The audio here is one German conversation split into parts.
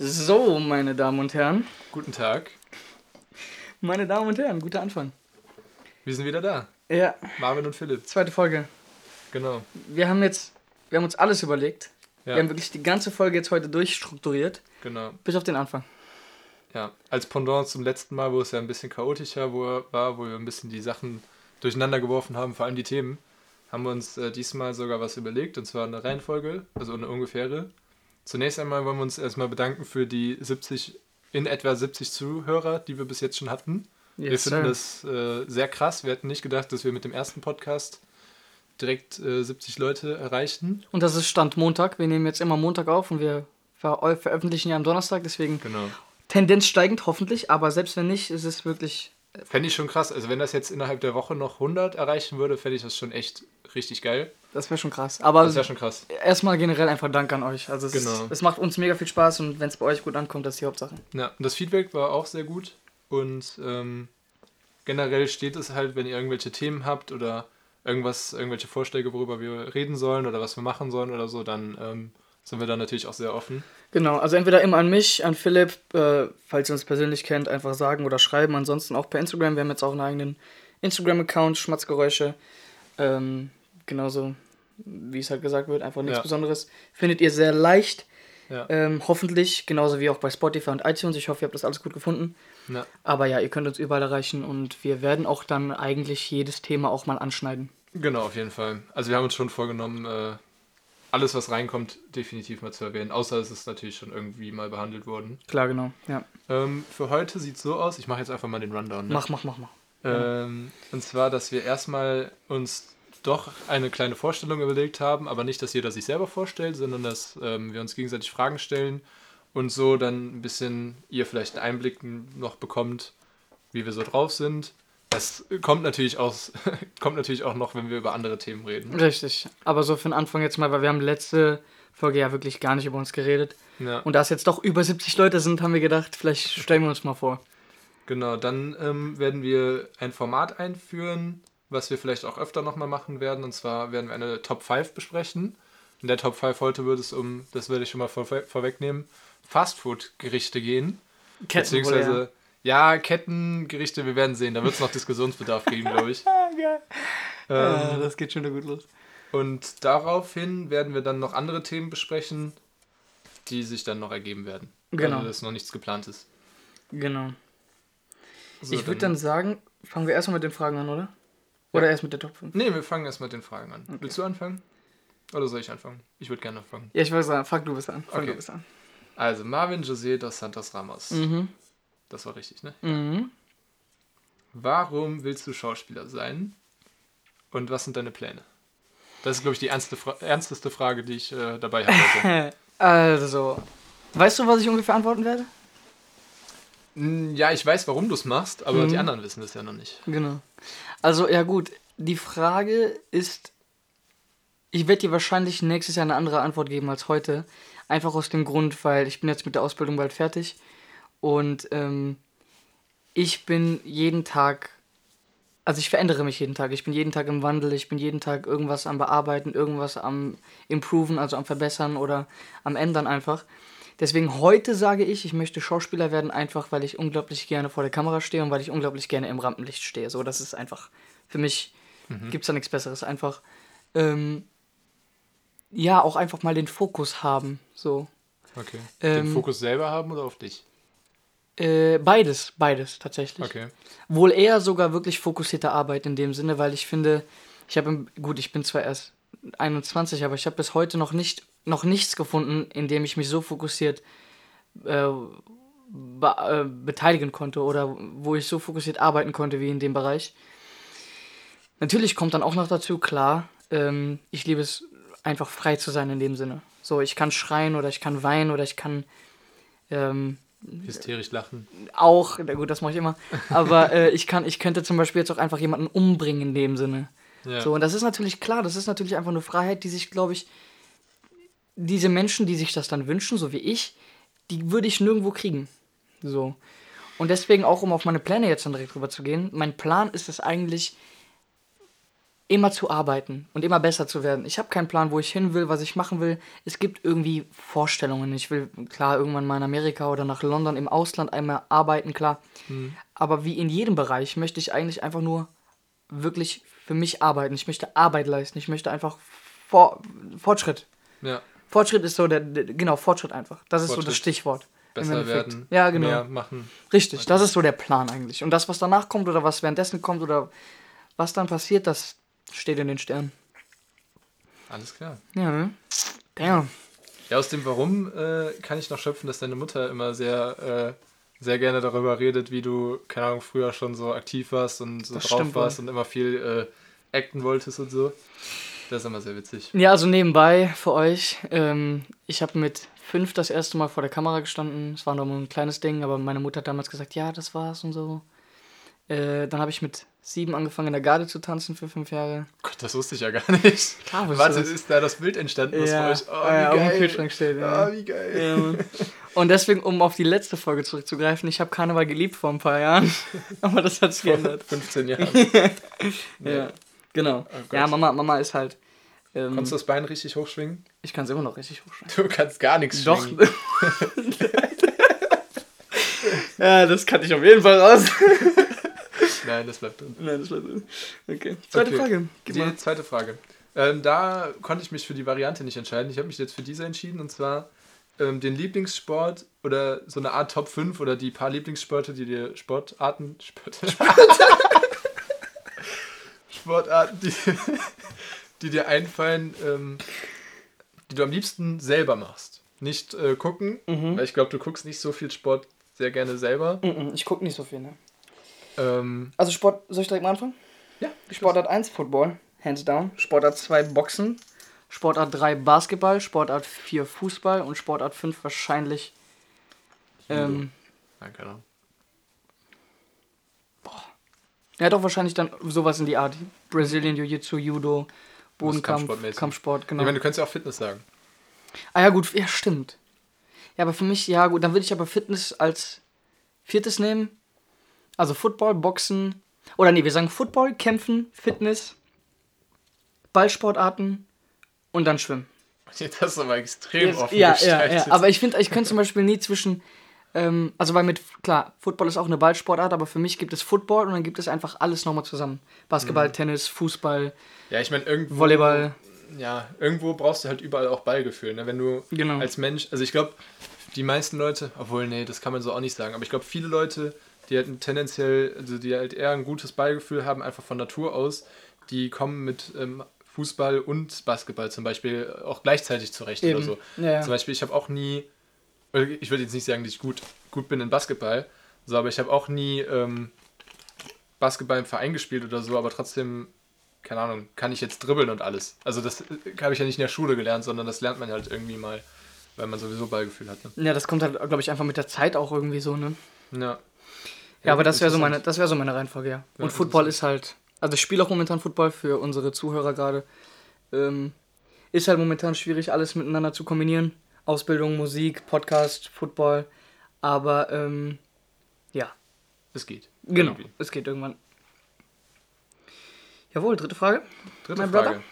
So, meine Damen und Herren. Guten Tag. Meine Damen und Herren, guter Anfang. Wir sind wieder da. Ja, Marvin und Philipp. zweite Folge. Genau. Wir haben jetzt, wir haben uns alles überlegt. Ja, Wir haben wirklich die ganze Folge jetzt heute durchstrukturiert, genau. bis auf den Anfang. Ja. Als Pendant zum letzten Mal, wo es ja ein bisschen chaotischer war, wo wir ein bisschen die Sachen durcheinander geworfen haben, vor allem die Themen, haben wir uns äh, diesmal sogar was überlegt, und zwar eine Reihenfolge, also eine ungefähre. Zunächst einmal wollen wir uns erstmal bedanken für die 70, in etwa 70 Zuhörer, die wir bis jetzt schon hatten. wir Yes, finden sir. das äh, sehr krass. Wir hätten nicht gedacht, dass wir mit dem ersten Podcast direkt äh, 70 Leute erreichen. Und das ist Stand Montag. Wir nehmen jetzt immer Montag auf und wir ver veröffentlichen ja am Donnerstag, deswegen Genau. Tendenz steigend, hoffentlich, aber selbst wenn nicht, ist es wirklich. Fände ich schon krass. Also wenn das jetzt innerhalb der Woche noch 100 erreichen würde, fände ich das schon echt richtig geil. Das wäre schon krass. Aber Das wäre schon krass. erstmal generell einfach Dank an euch. Also es, Genau. ist, es macht uns mega viel Spaß und wenn es bei euch gut ankommt, das ist die Hauptsache. Ja, und das Feedback war auch sehr gut. Und ähm, generell steht es halt, wenn ihr irgendwelche Themen habt oder irgendwas, irgendwelche Vorschläge, worüber wir reden sollen oder was wir machen sollen oder so, dann ähm, sind wir da natürlich auch sehr offen. Genau, also entweder immer an mich, an Philipp, äh, falls ihr uns persönlich kennt, einfach sagen oder schreiben. Ansonsten auch per Instagram. Wir haben jetzt auch einen eigenen Instagram-Account, Schmatzgeräusche. Ähm, genauso, wie es halt gesagt wird, einfach nichts Ja. Besonderes. Findet ihr sehr leicht. Ja. Ähm, hoffentlich, genauso wie auch bei Spotify und iTunes. Ich hoffe, ihr habt das alles gut gefunden. Ja. Aber ja, ihr könnt uns überall erreichen und wir werden auch dann eigentlich jedes Thema auch mal anschneiden. Genau, auf jeden Fall. Also wir haben uns schon vorgenommen, äh, alles, was reinkommt, definitiv mal zu erwähnen. Außer es ist natürlich schon irgendwie mal behandelt worden. Klar, genau. Ja. Ähm, für heute sieht es so aus, ich mache jetzt einfach mal den Rundown. Ne? Mach, mach, mach, mach. Ähm, und zwar, dass wir erstmal uns doch eine kleine Vorstellung überlegt haben, aber nicht, dass jeder sich selber vorstellt, sondern dass ähm, wir uns gegenseitig Fragen stellen und so dann ein bisschen ihr vielleicht einen Einblick noch bekommt, wie wir so drauf sind. Das kommt natürlich, aus, kommt natürlich auch noch, wenn wir über andere Themen reden. Richtig. Aber so für den Anfang jetzt mal, weil wir haben letzte Folge ja wirklich gar nicht über uns geredet. Ja, Und da es jetzt doch über 70 Leute sind, haben wir gedacht, vielleicht stellen wir uns mal vor. genau. Dann ähm, werden wir ein Format einführen, was wir vielleicht auch öfter nochmal machen werden. Und zwar werden wir eine Top 5 besprechen. In der Top 5 heute wird es um, das werde ich schon mal vor, vorwegnehmen, Fastfood-Gerichte gehen. Beziehungsweise, ja, Kettengerichte, wir werden sehen. Da wird es noch Diskussionsbedarf geben, glaube ich. Ah, geil. Ähm, Ah, das geht schon gut los. und daraufhin werden wir dann noch andere Themen besprechen, die sich dann noch ergeben werden. Genau. Also, dass noch nichts geplant ist. Genau. So, ich würde dann sagen, fangen wir erstmal mit den Fragen an, oder? Oder erst mit der Top 5? Nee, wir fangen erst mit den Fragen an. Willst du anfangen? Oder soll ich anfangen? Ich würde gerne anfangen. Ja, ich würde sagen, fang du bist an. Fang Okay. du bist an. Also, Marvin José dos Santos Ramos. Mhm. Das war richtig, ne? Mhm. Warum willst du Schauspieler sein? Und was sind deine Pläne? Das ist, glaube ich, die ernste Fra ernsteste Frage, die ich äh, dabei habe. Also, weißt du, was ich ungefähr antworten werde? Mm, ja, ich weiß, warum du es machst, aber Mhm. die anderen wissen das ja noch nicht. Genau. Also, ja gut, die Frage ist, ich werde dir wahrscheinlich nächstes Jahr eine andere Antwort geben als heute. Einfach aus dem Grund, weil ich bin jetzt mit der Ausbildung bald fertig und ähm, ich bin jeden Tag, also ich verändere mich jeden Tag. Ich bin jeden Tag im Wandel, ich bin jeden Tag irgendwas am Bearbeiten, irgendwas am Improven, also am Verbessern oder am Ändern einfach. Deswegen heute sage ich, ich möchte Schauspieler werden, einfach weil ich unglaublich gerne vor der Kamera stehe und weil ich unglaublich gerne im Rampenlicht stehe. So, das ist einfach, für mich gibt es da nichts Besseres. Einfach, ähm, ja, auch einfach mal den Fokus haben. So. Okay. Ähm, Den Fokus selber haben oder auf dich? Äh, beides, beides tatsächlich. Okay. Wohl eher sogar wirklich fokussierte Arbeit in dem Sinne, weil ich finde, ich habe, im- gut, ich bin zwar erst 21, aber ich habe bis heute noch nicht, noch nichts gefunden, in dem ich mich so fokussiert äh, be äh, beteiligen konnte oder wo ich so fokussiert arbeiten konnte wie in dem Bereich. Natürlich kommt dann auch noch dazu, klar, ähm, ich liebe es einfach frei zu sein in dem Sinne. So, ich kann schreien oder ich kann weinen oder ich kann ähm, Hysterisch lachen. auch, na gut, das mache ich immer, aber äh, ich kann, ich könnte zum Beispiel jetzt auch einfach jemanden umbringen in dem Sinne. Ja. So, und das ist natürlich klar, das ist natürlich einfach eine Freiheit, die sich, glaube ich, diese Menschen, die sich das dann wünschen, so wie ich, die würde ich nirgendwo kriegen. So. Und deswegen auch, um auf meine Pläne jetzt dann direkt drüber zu gehen, mein Plan ist es eigentlich, immer zu arbeiten und immer besser zu werden. Ich habe keinen Plan, wo ich hin will, was ich machen will. Es gibt irgendwie Vorstellungen. Ich will klar irgendwann mal in Amerika oder nach London im Ausland einmal arbeiten, klar. Mhm. Aber wie in jedem Bereich möchte ich eigentlich einfach nur wirklich für mich arbeiten. Ich möchte Arbeit leisten. Ich möchte einfach vor, Fortschritt. Ja. Fortschritt ist so der, der genau Fortschritt einfach. Das ist so das. Stichwort. Besser werden, Ja, genau. mehr machen. Richtig, das ist so der Plan eigentlich. Und das, was danach kommt oder was währenddessen kommt oder was dann passiert, das steht in den Sternen. Alles klar. Ja, ne? Damn. Ja, aus dem Warum äh, kann ich noch schöpfen, dass deine Mutter immer sehr, äh, sehr gerne darüber redet, wie du, keine Ahnung, früher schon so aktiv warst und so Das drauf stimmt warst und immer viel äh, acten wolltest und so. Das ist immer sehr witzig. Ja, also nebenbei für euch. Ähm, ich habe mit fünf das erste Mal vor der Kamera gestanden. Es war nur ein kleines Ding, aber meine Mutter hat damals gesagt, ja, das war's und so. Äh, dann habe ich mit sieben angefangen, in der Garde zu tanzen für fünf Jahre. Gott, das wusste ich ja gar nicht. Klar, Warte, das. ist da das Bild entstanden, was Ja, für euch. Oh, äh, auf wie dem geil. Kühlschrank steht, ja. Ah, wie geil. Ja. Und deswegen, um auf die letzte Folge zurückzugreifen, ich habe Karneval geliebt vor ein paar Jahren. aber das hat sich geändert. 15 Jahren. Ja, genau. Oh ja, Mama, Mama ist halt. Ähm, Konntest du das Bein richtig hochschwingen? ich kann es immer noch richtig hochschreiben. Du kannst gar nichts Doch. schwingen. ja, das kann ich auf jeden Fall raus. Nein, das bleibt drin. Nein, das war so. Okay. Zweite Okay. Frage. Gib Die mal. zweite Frage. Ähm, da konnte ich mich für die Variante nicht entscheiden. Ich habe mich jetzt für diese entschieden und zwar ähm, den Lieblingssport oder so eine Art Top 5 oder die paar Lieblingssporte, die dir Sportarten. Sport, Sportarten, die, die dir einfallen, ähm, die du am liebsten selber machst. Nicht äh, gucken, weil ich glaube, du guckst nicht so viel Sport sehr gerne selber. Mhm, Ich gucke nicht so viel, ne? Ähm, Also Sport, soll ich direkt mal anfangen? ja, Sportart 1 Football, hands down. Sportart 2 Boxen. Sportart 3 Basketball. Sportart 4 Fußball. Und Sportart 5 wahrscheinlich. Ähm, Nein, keine Ahnung. Ja, doch wahrscheinlich dann sowas in die Art. Brazilian Jiu-Jitsu, Judo, Bodenkampf. Kampfsport, genau. Ich meine, du könntest ja auch Fitness sagen. Ah ja, gut, ja, stimmt. Ja, aber für mich, ja, gut, dann würde ich aber Fitness als viertes nehmen. Also Football, Boxen. Oder nee, wir sagen Football, Kämpfen, Fitness, Ballsportarten und dann Schwimmen. Das ist aber extrem offen ja, ja, ja. Aber ich finde, ich könnte zum Beispiel nie zwischen. Ähm, also, weil mit. Klar, Football ist auch eine Ballsportart, aber für mich gibt es Football und dann gibt es einfach alles nochmal zusammen: Basketball, Tennis, Fußball, Ja, ich meine, irgendwo. Volleyball. Ja, irgendwo brauchst du halt überall auch Ballgefühl. Ne? Wenn du Genau. als Mensch, also ich glaube, die meisten Leute, obwohl, nee, das kann man so auch nicht sagen, aber ich glaube, viele Leute, die halt tendenziell, also die halt eher ein gutes Ballgefühl haben, einfach von Natur aus, die kommen mit ähm, Fußball und Basketball zum Beispiel auch gleichzeitig zurecht Eben. oder so. Ja. Zum Beispiel, ich habe auch nie, ich würde jetzt nicht sagen, dass ich gut, gut bin in Basketball, so, aber ich habe auch nie ähm, Basketball im Verein gespielt oder so, aber trotzdem, keine Ahnung, kann ich jetzt dribbeln und alles. Also das äh, habe ich ja nicht in der Schule gelernt, sondern das lernt man halt irgendwie mal, weil man sowieso Ballgefühl hat. Ne? Ja, das kommt halt, glaube ich, einfach mit der Zeit auch irgendwie so, ne? Ja. Ja, aber das wäre so meine, das wäre so meine Reihenfolge, ja. Und Ja, Football ist halt, also ich spiele auch momentan Football für unsere Zuhörer gerade. Ähm, ist halt momentan schwierig, alles miteinander zu kombinieren. Ausbildung, Musik, Podcast, Football. Aber ähm, ja, Es geht. genau, Irgendwie. es geht irgendwann. Jawohl, dritte Frage. Dritte Mein Frage.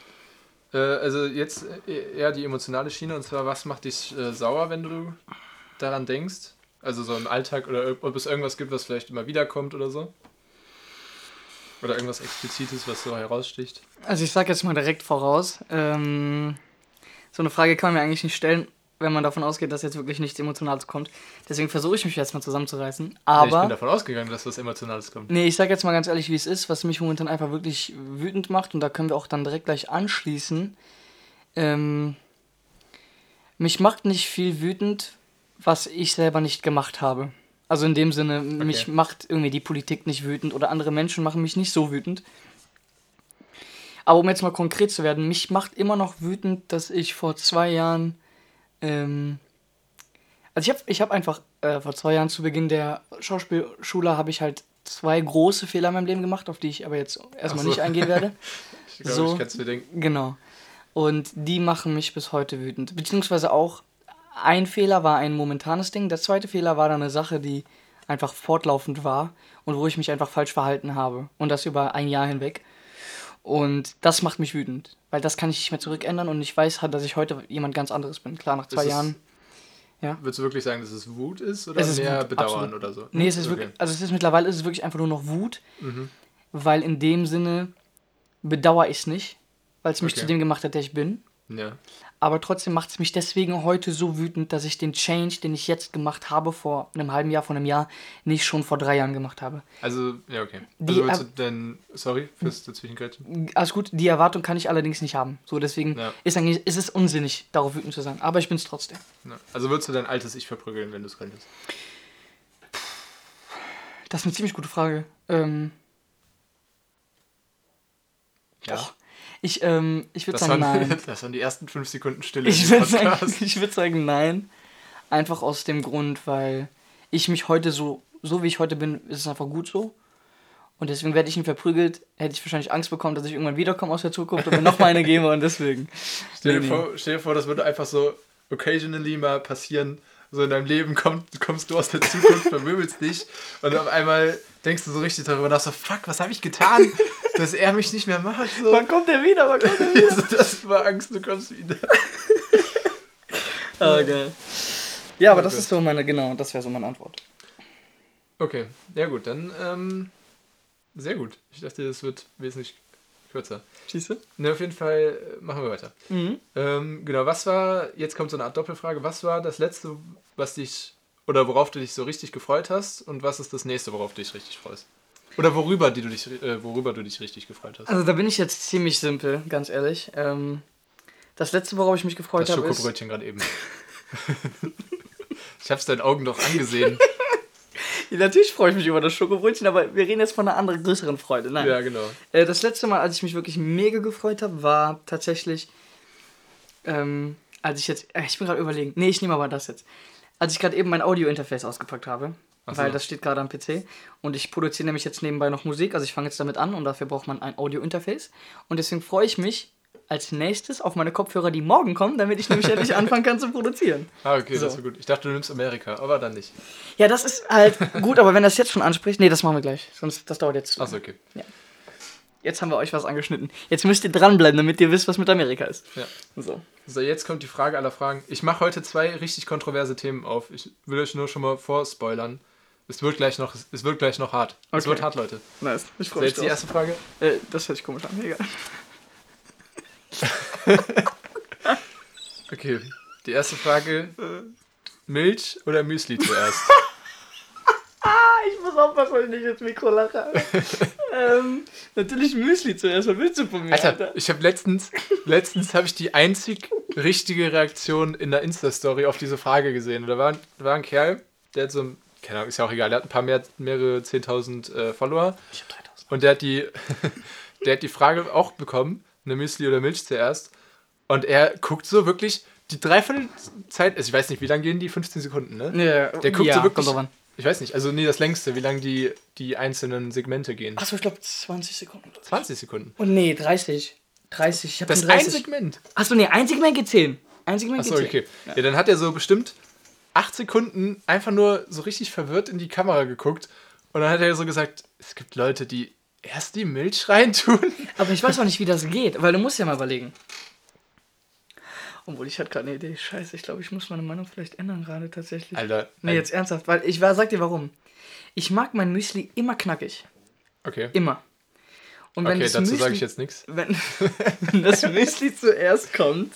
Äh, also jetzt äh, eher die emotionale Schiene und zwar, was macht dich äh, sauer, wenn du daran denkst? Also so im Alltag oder ob es irgendwas gibt, was vielleicht immer wiederkommt oder so? Oder irgendwas Explizites, was so heraussticht? Also ich sag jetzt mal direkt voraus. Ähm, so eine Frage kann man mir eigentlich nicht stellen, wenn man davon ausgeht, dass jetzt wirklich nichts Emotionales kommt. Deswegen versuche ich mich jetzt mal zusammenzureißen. Nee, ich Aber. bin davon ausgegangen, dass was Emotionales kommt. Nee, ich sag jetzt mal ganz ehrlich, wie es ist, was mich momentan einfach wirklich wütend macht und da können wir auch dann direkt gleich anschließen. Ähm, mich macht nicht viel wütend, was ich selber nicht gemacht habe. Also in dem Sinne, mich macht irgendwie die Politik nicht wütend oder andere Menschen machen mich nicht so wütend. Aber um jetzt mal konkret zu werden, mich macht immer noch wütend, dass ich vor zwei Jahren, ähm, also ich habe ich hab einfach äh, vor zwei Jahren zu Beginn der Schauspielschule habe ich halt zwei große Fehler in meinem Leben gemacht, auf die ich aber jetzt erstmal so. nicht eingehen werde. Ich glaube, So. ich kann es mir denken. Genau. Und die machen mich bis heute wütend. Beziehungsweise auch ein Fehler war ein momentanes Ding. Der zweite Fehler war dann eine Sache, die einfach fortlaufend war und wo ich mich einfach falsch verhalten habe. Und das über ein Jahr hinweg. Und das macht mich wütend, weil das kann ich nicht mehr zurückändern und ich weiß halt, dass ich heute jemand ganz anderes bin. Klar, nach zwei Ist es- Jahren. Ja. Würdest du wirklich sagen, dass es Wut ist oder Es ist mehr Wut, Bedauern absolut. oder so? Nee, es ist Okay. wirklich, also es ist mittlerweile ist es wirklich einfach nur noch Wut, Mhm. weil in dem Sinne bedauere ich es nicht, weil es mich Okay. zu dem gemacht hat, der ich bin. Ja. Aber trotzdem macht es mich deswegen heute so wütend, dass ich den Change, den ich jetzt gemacht habe, vor einem halben Jahr, vor einem Jahr, nicht schon vor drei Jahren gemacht habe. Also, ja, okay. Die also willst du denn, sorry fürs Dazwischengrätschen. Alles gut, die Erwartung kann ich allerdings nicht haben. So, deswegen Ja. ist, eigentlich, ist es unsinnig, darauf wütend zu sein. Aber ich bin es trotzdem. Ja. Also würdest du dein altes Ich verprügeln, wenn du es könntest? Das ist eine ziemlich gute Frage. Ähm, Ja. boah, ich ähm, ich würde sagen, waren, nein. das waren die ersten fünf Sekunden Stille Ich würde sagen, ich würd sagen, nein. Einfach aus dem Grund, weil ich mich heute so, so wie ich heute bin, ist es einfach gut so. Und deswegen werde ich ihn verprügelt, hätte ich wahrscheinlich Angst bekommen, dass ich irgendwann wiederkomme aus der Zukunft und mir noch mal eine gebe und deswegen. Stell dir, vor, stell dir vor, das würde einfach so occasionally mal passieren. So in deinem Leben kommt, kommst du aus der Zukunft, vermöbelst dich und auf einmal denkst du so richtig darüber nach, so fuck, was habe ich getan, dass er mich nicht mehr mag. So. Wann kommt der wieder? Wann kommt der wieder? Also das war Angst, du kommst wieder. ah, geil. Ja, aber Oh das ist so meine, genau, das wäre so meine Antwort. Okay, ja gut, dann ähm, sehr gut. Ich dachte, das wird wesentlich kürzer. Du? Ne, auf jeden Fall äh, machen wir weiter. Mhm. Ähm, genau, was war, jetzt kommt so eine Art Doppelfrage, was war das letzte, was dich, oder worauf du dich so richtig gefreut hast und was ist das nächste, worauf du dich richtig freust? Oder worüber, die du dich, äh, worüber du dich richtig gefreut hast? Also da bin ich jetzt ziemlich simpel, ganz ehrlich. Ähm, das letzte, worauf ich mich gefreut Das habe, ist... Schokobrötchen gerade eben. ich hab's deinen Augen doch angesehen. Ja, natürlich freue ich mich über das Schokobrötchen, aber wir reden jetzt von einer anderen, größeren Freude. Nein. ja, genau. Äh, das letzte Mal, als ich mich wirklich mega gefreut habe, war tatsächlich, ähm, als ich jetzt, äh, ich bin gerade überlegen, nee, ich nehme aber das jetzt. Als ich gerade eben mein Audio-Interface ausgepackt habe, so. weil das steht gerade am PC und ich produziere nämlich jetzt nebenbei noch Musik, also ich fange jetzt damit an und dafür braucht man ein Audio-Interface und deswegen freue ich mich als nächstes auf meine Kopfhörer, die morgen kommen, damit ich nämlich endlich anfangen kann zu produzieren. Ah, okay, So. das ist gut. Ich dachte, du nimmst Amerika, aber dann nicht. Ja, das ist halt gut, aber wenn das jetzt schon anspricht, nee, das machen wir gleich, sonst das dauert jetzt zu. Achso, okay. Jetzt haben wir euch was angeschnitten. Jetzt müsst ihr dranbleiben, damit ihr wisst, was mit Amerika ist. Ja. So. So, jetzt kommt die Frage aller Fragen. Ich mache heute zwei richtig kontroverse Themen auf. Ich will euch nur schon mal vorspoilern. Es wird gleich noch, es wird gleich noch hart. Es Okay. wird hart, Leute. Nice. Ich freue mich jetzt die erste Frage. Äh, das hört sich komisch an, egal. Okay, die erste Frage. Milch oder Müsli zuerst? Ah, ich muss aufpassen, weil ich nicht ins Mikro lache. ähm, natürlich Müsli zuerst. Was willst du von mir, Alter, ich habe letztens, letztens habe ich die einzig richtige Reaktion in der Insta-Story auf diese Frage gesehen. Da war, da war ein Kerl, der hat so ein, keine Ahnung, ist ja auch egal, der hat ein paar mehr, mehrere 10.000 äh, Follower. Ich hab 3000. Und der hat die, der hat die Frage auch bekommen, eine Müsli oder Milch zuerst. Und er guckt so wirklich die Dreiviertelzeit, also ich weiß nicht, wie lange gehen die? 15 Sekunden, ne? Ja, Der guckt ja, so wirklich, ich weiß nicht, also nee, das längste, wie lange die, die einzelnen Segmente gehen. Achso, ich glaube 20 Sekunden. 20 Sekunden. Oh nee, 30. 30. Ich hab Das schon ein 30. Segment. Achso, nee, ein Segment geht 10. Ein Segment Achso, geht 10. okay. Ja. dann hat er so bestimmt acht Sekunden einfach nur so richtig verwirrt in die Kamera geguckt. Und dann hat er so gesagt, es gibt Leute, die erst die Milch reintun. Aber ich weiß auch nicht, wie das geht, weil du musst ja mal überlegen. Obwohl, ich hatte gerade eine Idee. Scheiße, ich glaube, ich muss meine Meinung vielleicht ändern gerade tatsächlich. Alter. Nee, jetzt ernsthaft, weil ich war, sag dir warum. Ich mag mein Müsli immer knackig. Okay. Immer. Und wenn Okay, dazu sage ich jetzt nichts. Wenn, wenn das Müsli zuerst kommt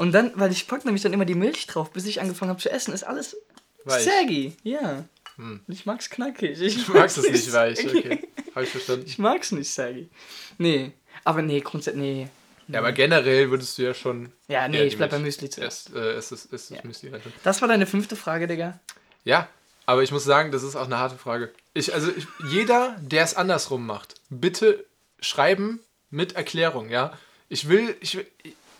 und dann, weil ich pack nämlich dann immer die Milch drauf, bis ich angefangen habe zu essen, ist alles Weich. saggy. Ja. Hm. Ich mag's knackig. Ich Du magst es nicht weich, okay. Habe ich verstanden. Ich mag's nicht saggy. Nee. Aber nee, grundsätzlich, nee. Ja, aber generell würdest du ja schon. Ja, nee, ich bleib Milch beim Müsli zuerst. Erst, äh, ist ist das Ja. Müsli reintun. Das war deine fünfte Frage, Digga. Ja, aber ich muss sagen, das ist auch eine harte Frage. Ich, also ich, jeder, der es andersrum macht, bitte schreiben mit Erklärung, ja. Ich will, ich, will-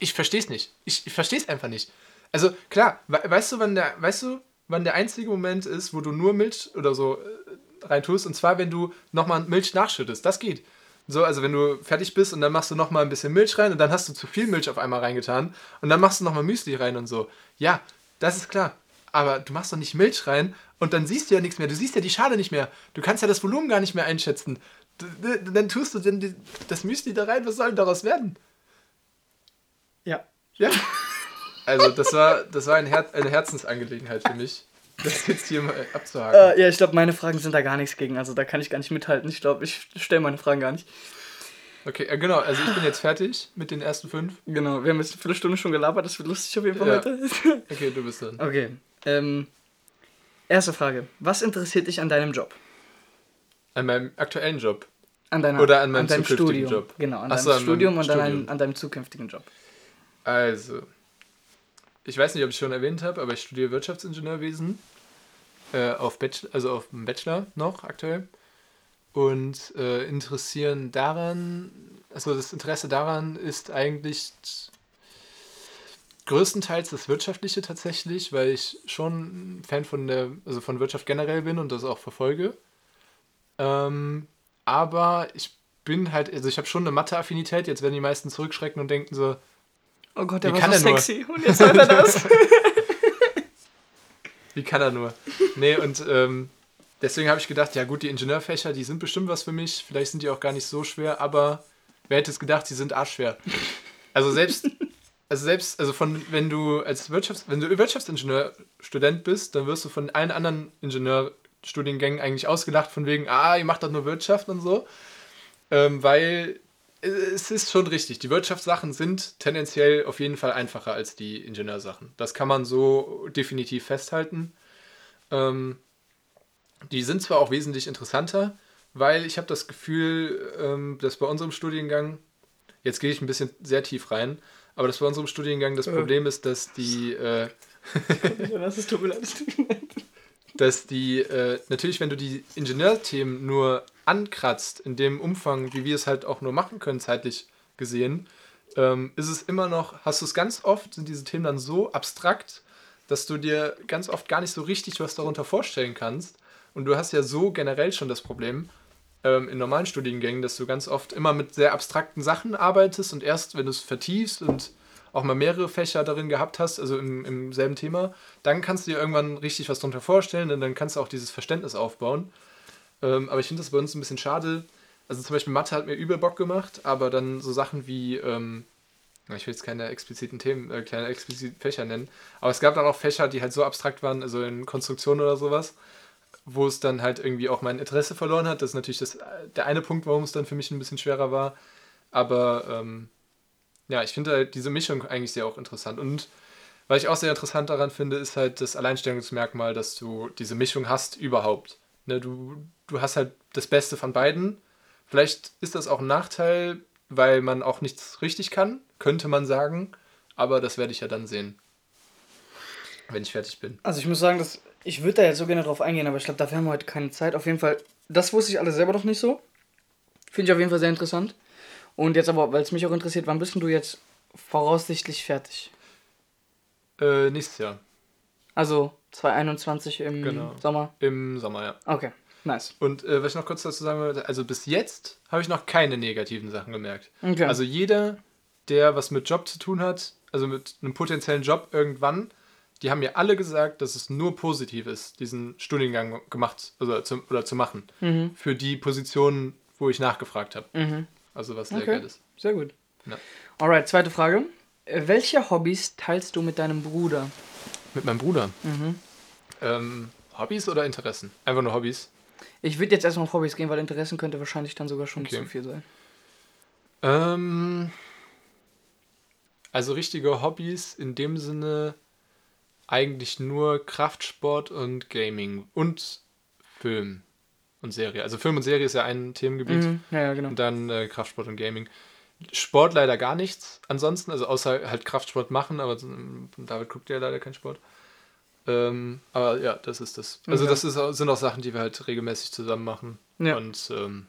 ich, verstehe es nicht. Ich, ich verstehe es einfach nicht. Also klar, we, weißt du, wann der, weißt du, wann der einzige Moment ist, wo du nur Milch oder so äh, reintust, und zwar, wenn du nochmal Milch nachschüttest. Das geht. So, also wenn du fertig bist und dann machst du nochmal ein bisschen Milch rein und dann hast du zu viel Milch auf einmal reingetan und dann machst du nochmal Müsli rein und so. Ja, das ist klar. Aber du machst doch nicht Milch rein und dann siehst du ja nichts mehr. Du siehst ja die Schale nicht mehr. Du kannst ja das Volumen gar nicht mehr einschätzen. Dann tust du denn das Müsli da rein, was soll denn daraus werden? Ja. Ja. Also, das war, das war ein Her eine Herzensangelegenheit für mich, das jetzt hier mal abzuhaken. Äh, ja, ich glaube, meine Fragen sind da gar nichts gegen. Also da kann ich gar nicht mithalten. Ich glaube, ich stelle meine Fragen gar nicht. Okay, äh, genau, also ich bin jetzt fertig mit den ersten fünf. Genau, wir haben jetzt eine Viertelstunde schon gelabert. Das wird lustig auf jeden Fall Ja. heute. Okay, du bist dran. okay. Ähm, erste Frage. Was interessiert dich an deinem Job? An meinem aktuellen Job. An deiner, Oder an meinem deinem zukünftigen Studium. Job. Genau, an Ach deinem so, an Studium und an, Studium. deinem- an deinem zukünftigen Job. Also, ich weiß nicht, ob ich schon erwähnt habe, aber ich studiere Wirtschaftsingenieurwesen. Äh, auf Bachelor, also auf dem Bachelor noch aktuell. Und äh, interessieren daran, also das Interesse daran ist eigentlich größtenteils das Wirtschaftliche tatsächlich, weil ich schon Fan von der, also von Wirtschaft generell bin und das auch verfolge. Ähm, aber ich bin halt, also ich habe schon eine Mathe-Affinität, jetzt werden die meisten zurückschrecken und denken so, Oh Gott, Wie der war kann so er nur? sexy. Und jetzt hört er das. Wie kann er nur? Nee, und ähm, deswegen habe ich gedacht, ja gut, die Ingenieurfächer, die sind bestimmt was für mich. Vielleicht sind die auch gar nicht so schwer, aber wer hätte es gedacht, sie sind arschschwer. Also selbst, also selbst, also von, wenn du als Wirtschafts-, wenn du Wirtschaftsingenieurstudent bist, dann wirst du von allen anderen Ingenieurstudiengängen eigentlich ausgelacht von wegen, ah, ihr macht doch nur Wirtschaft und so. Ähm, weil es ist schon richtig. Die Wirtschaftssachen sind tendenziell auf jeden Fall einfacher als die Ingenieursachen. Das kann man so definitiv festhalten. Ähm, die sind zwar auch wesentlich interessanter, weil ich habe das Gefühl, ähm, dass bei unserem Studiengang, jetzt gehe ich ein bisschen sehr tief rein, aber dass bei unserem Studiengang das Äh. Problem ist, dass die, äh, das ist tut mir leid. das tut mir leid. dass die, äh, natürlich, wenn du die Ingenieurthemen nur ankratzt, in dem Umfang, wie wir es halt auch nur machen können, zeitlich gesehen, ähm, ist es immer noch, hast du es ganz oft, sind diese Themen dann so abstrakt, dass du dir ganz oft gar nicht so richtig was darunter vorstellen kannst. Und du hast ja so generell schon das Problem ähm, in normalen Studiengängen, dass du ganz oft immer mit sehr abstrakten Sachen arbeitest und erst, wenn du es vertiefst und auch mal mehrere Fächer darin gehabt hast, also im, im selben Thema, dann kannst du dir irgendwann richtig was darunter vorstellen und dann kannst du auch dieses Verständnis aufbauen. Ähm, aber ich finde das bei uns ein bisschen schade. Also zum Beispiel Mathe hat mir übel Bock gemacht, aber dann so Sachen wie, ähm, ich will jetzt keine expliziten Themen, äh, kleine expliziten Fächer nennen, aber es gab dann auch Fächer, die halt so abstrakt waren, also in Konstruktion oder sowas, wo es dann halt irgendwie auch mein Interesse verloren hat. Das ist natürlich das, der eine Punkt, warum es dann für mich ein bisschen schwerer war. Aber ähm, ja, ich finde halt diese Mischung eigentlich sehr auch interessant. Und was ich auch sehr interessant daran finde, ist halt das Alleinstellungsmerkmal, dass du diese Mischung hast überhaupt. Ne, du, du hast halt das Beste von beiden. Vielleicht ist das auch ein Nachteil, weil man auch nichts richtig kann, könnte man sagen. Aber das werde ich ja dann sehen, wenn ich fertig bin. Also ich muss sagen, dass ich würde da jetzt so gerne drauf eingehen, aber ich glaube, dafür haben wir heute keine Zeit. Auf jeden Fall, das wusste ich alles selber noch nicht so. Finde ich auf jeden Fall sehr interessant. Und jetzt aber, weil es mich auch interessiert, wann bist du jetzt voraussichtlich fertig? Äh, nächstes Jahr, Also 2021 im Genau. Sommer. im Sommer, ja. Okay, nice. Und äh, was ich noch kurz dazu sagen wollte, also bis jetzt habe ich noch keine negativen Sachen gemerkt. Okay. Also jeder, der was mit Job zu tun hat, also mit einem potenziellen Job irgendwann, die haben mir alle gesagt, dass es nur positiv ist, diesen Studiengang gemacht also zu, oder zu machen. Mhm. Für die Positionen, wo ich nachgefragt habe. Mhm. Also was sehr Okay. geil ist. Sehr gut. Ja. Alright, zweite Frage. Welche Hobbys teilst du mit deinem Bruder? Mit meinem Bruder. Mhm. Ähm, Hobbys oder Interessen? Einfach nur Hobbys. Ich würde jetzt erstmal auf Hobbys gehen, weil Interessen könnte wahrscheinlich dann sogar schon Okay. zu viel sein. Ähm, also richtige Hobbys in dem Sinne eigentlich nur Kraftsport und Gaming und Film und Serie. Also Film und Serie ist ja ein Themengebiet Mhm. Ja, ja, genau. und dann äh, Kraftsport und Gaming. Sport leider gar nichts ansonsten, also außer halt Kraftsport machen, aber ähm, David guckt ja leider keinen Sport. Ähm, aber ja, das ist das. Also Okay. das ist, sind auch Sachen, die wir halt regelmäßig zusammen machen. Ja. Und ähm,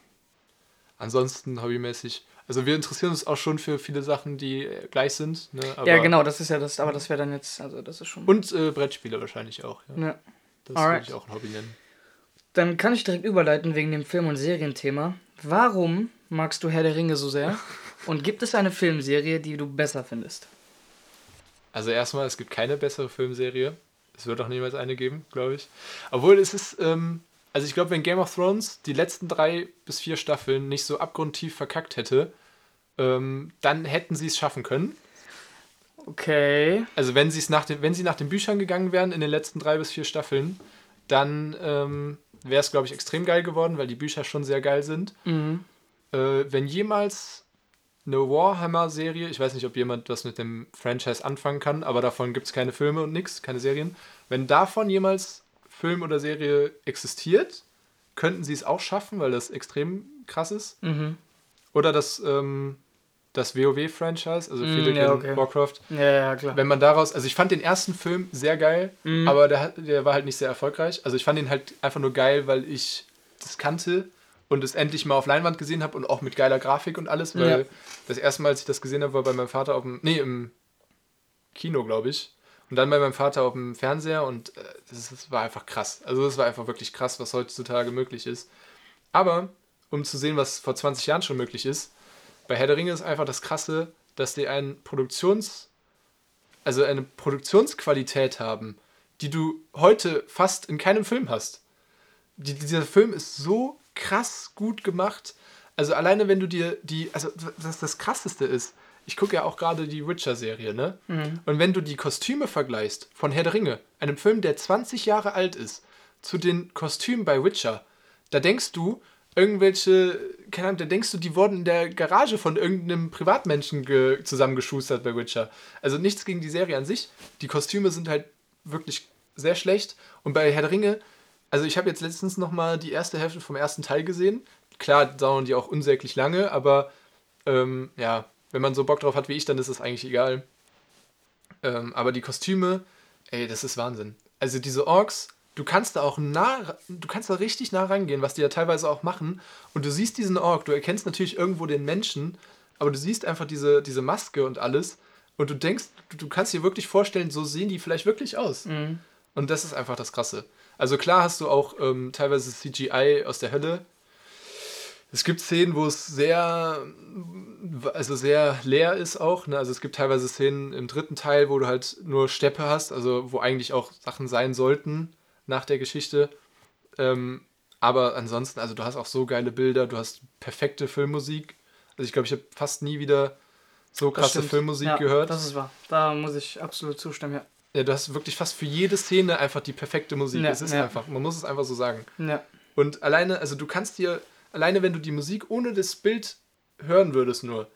ansonsten hobbymäßig. Also wir interessieren uns auch schon für viele Sachen, die äh, gleich sind. Ne? Ja, genau, das ist ja das, aber das wäre dann jetzt, also das ist schon. Und äh, Brettspiele wahrscheinlich auch. Ja. ja. Das Alright. würde ich auch ein Hobby nennen. Dann kann ich direkt überleiten wegen dem Film- und Serienthema. Warum magst du Herr der Ringe so sehr? Und gibt es eine Filmserie, die du besser findest? Also erstmal, es gibt keine bessere Filmserie. Es wird auch niemals eine geben, glaube ich. Obwohl es ist, ähm, Also ich glaube, wenn Game of Thrones die letzten drei bis vier Staffeln nicht so abgrundtief verkackt hätte, ähm, dann hätten sie es schaffen können. Okay. Also wenn, nach den, wenn sie nach den Büchern gegangen wären in den letzten drei bis vier Staffeln, dann ähm, wäre es, glaube ich, extrem geil geworden, weil die Bücher schon sehr geil sind. Mhm. Äh, wenn jemals eine Warhammer-Serie, ich weiß nicht, ob jemand was mit dem Franchise anfangen kann, aber davon gibt es keine Filme und nichts, keine Serien. Wenn davon jemals Film oder Serie existiert, könnten sie es auch schaffen, weil das extrem krass ist. Mhm. Oder das, ähm, das WoW-Franchise, also Mm, viele ja, kennen okay. Warcraft. Ja, ja, klar. Wenn man daraus, also ich fand den ersten Film sehr geil, Mhm. aber der, der war halt nicht sehr erfolgreich. Also ich fand ihn halt einfach nur geil, weil ich das kannte und es endlich mal auf Leinwand gesehen habe und auch mit geiler Grafik und alles, weil Ja. das erste Mal, als ich das gesehen habe, war bei meinem Vater auf dem, nee, im Kino, glaube ich. Und dann bei meinem Vater auf dem Fernseher und äh, das, das war einfach krass. Also das war einfach wirklich krass, was heutzutage möglich ist. Aber um zu sehen, was vor 20 Jahren schon möglich ist, bei Herr der Ringe ist einfach das Krasse, dass die einen Produktions, also eine Produktionsqualität haben, die du heute fast in keinem Film hast. Die, dieser Film ist so krass gut gemacht. Also alleine wenn du dir die, also was das krasseste ist, ich gucke ja auch gerade die Witcher-Serie, ne? Und wenn du die Kostüme vergleichst von Herr der Ringe, einem Film, der 20 Jahre alt ist, zu den Kostümen bei Witcher, da denkst du, irgendwelche, keine Ahnung, da denkst du, die wurden in der Garage von irgendeinem Privatmenschen ge zusammengeschustert bei Witcher. Also nichts gegen die Serie an sich. Die Kostüme sind halt wirklich sehr schlecht. Und bei Herr der Ringe, also ich habe jetzt letztens nochmal die erste Hälfte vom ersten Teil gesehen. Klar dauern die auch unsäglich lange, aber ähm, ja, wenn man so Bock drauf hat wie ich, dann ist es eigentlich egal. Ähm, aber die Kostüme, ey, das ist Wahnsinn. Also diese Orks, du kannst da auch nah, du kannst da richtig nah rangehen, was die ja teilweise auch machen. Und du siehst diesen Ork, du erkennst natürlich irgendwo den Menschen, aber du siehst einfach diese, diese Maske und alles. Und du denkst, du, du kannst dir wirklich vorstellen, so sehen die vielleicht wirklich aus. Mhm. Und das ist einfach das Krasse. Also klar hast du auch ähm, teilweise CGI aus der Hölle. Es gibt Szenen, wo es sehr, also sehr leer ist auch. Ne? Also es gibt teilweise Szenen im dritten Teil, wo du halt nur Steppe hast, also wo eigentlich auch Sachen sein sollten nach der Geschichte. Ähm, aber ansonsten, also du hast auch so geile Bilder, du hast perfekte Filmmusik. Also ich glaube, ich habe fast nie wieder so krasse. Filmmusik ja, gehört. Das ist wahr. Da muss ich absolut zustimmen, ja. Ja, du hast wirklich fast für jede Szene einfach die perfekte Musik. Ja, es ist ja. einfach, man muss es einfach so sagen. Ja. Und alleine, also du kannst dir, alleine wenn du die Musik ohne das Bild hören würdest nur,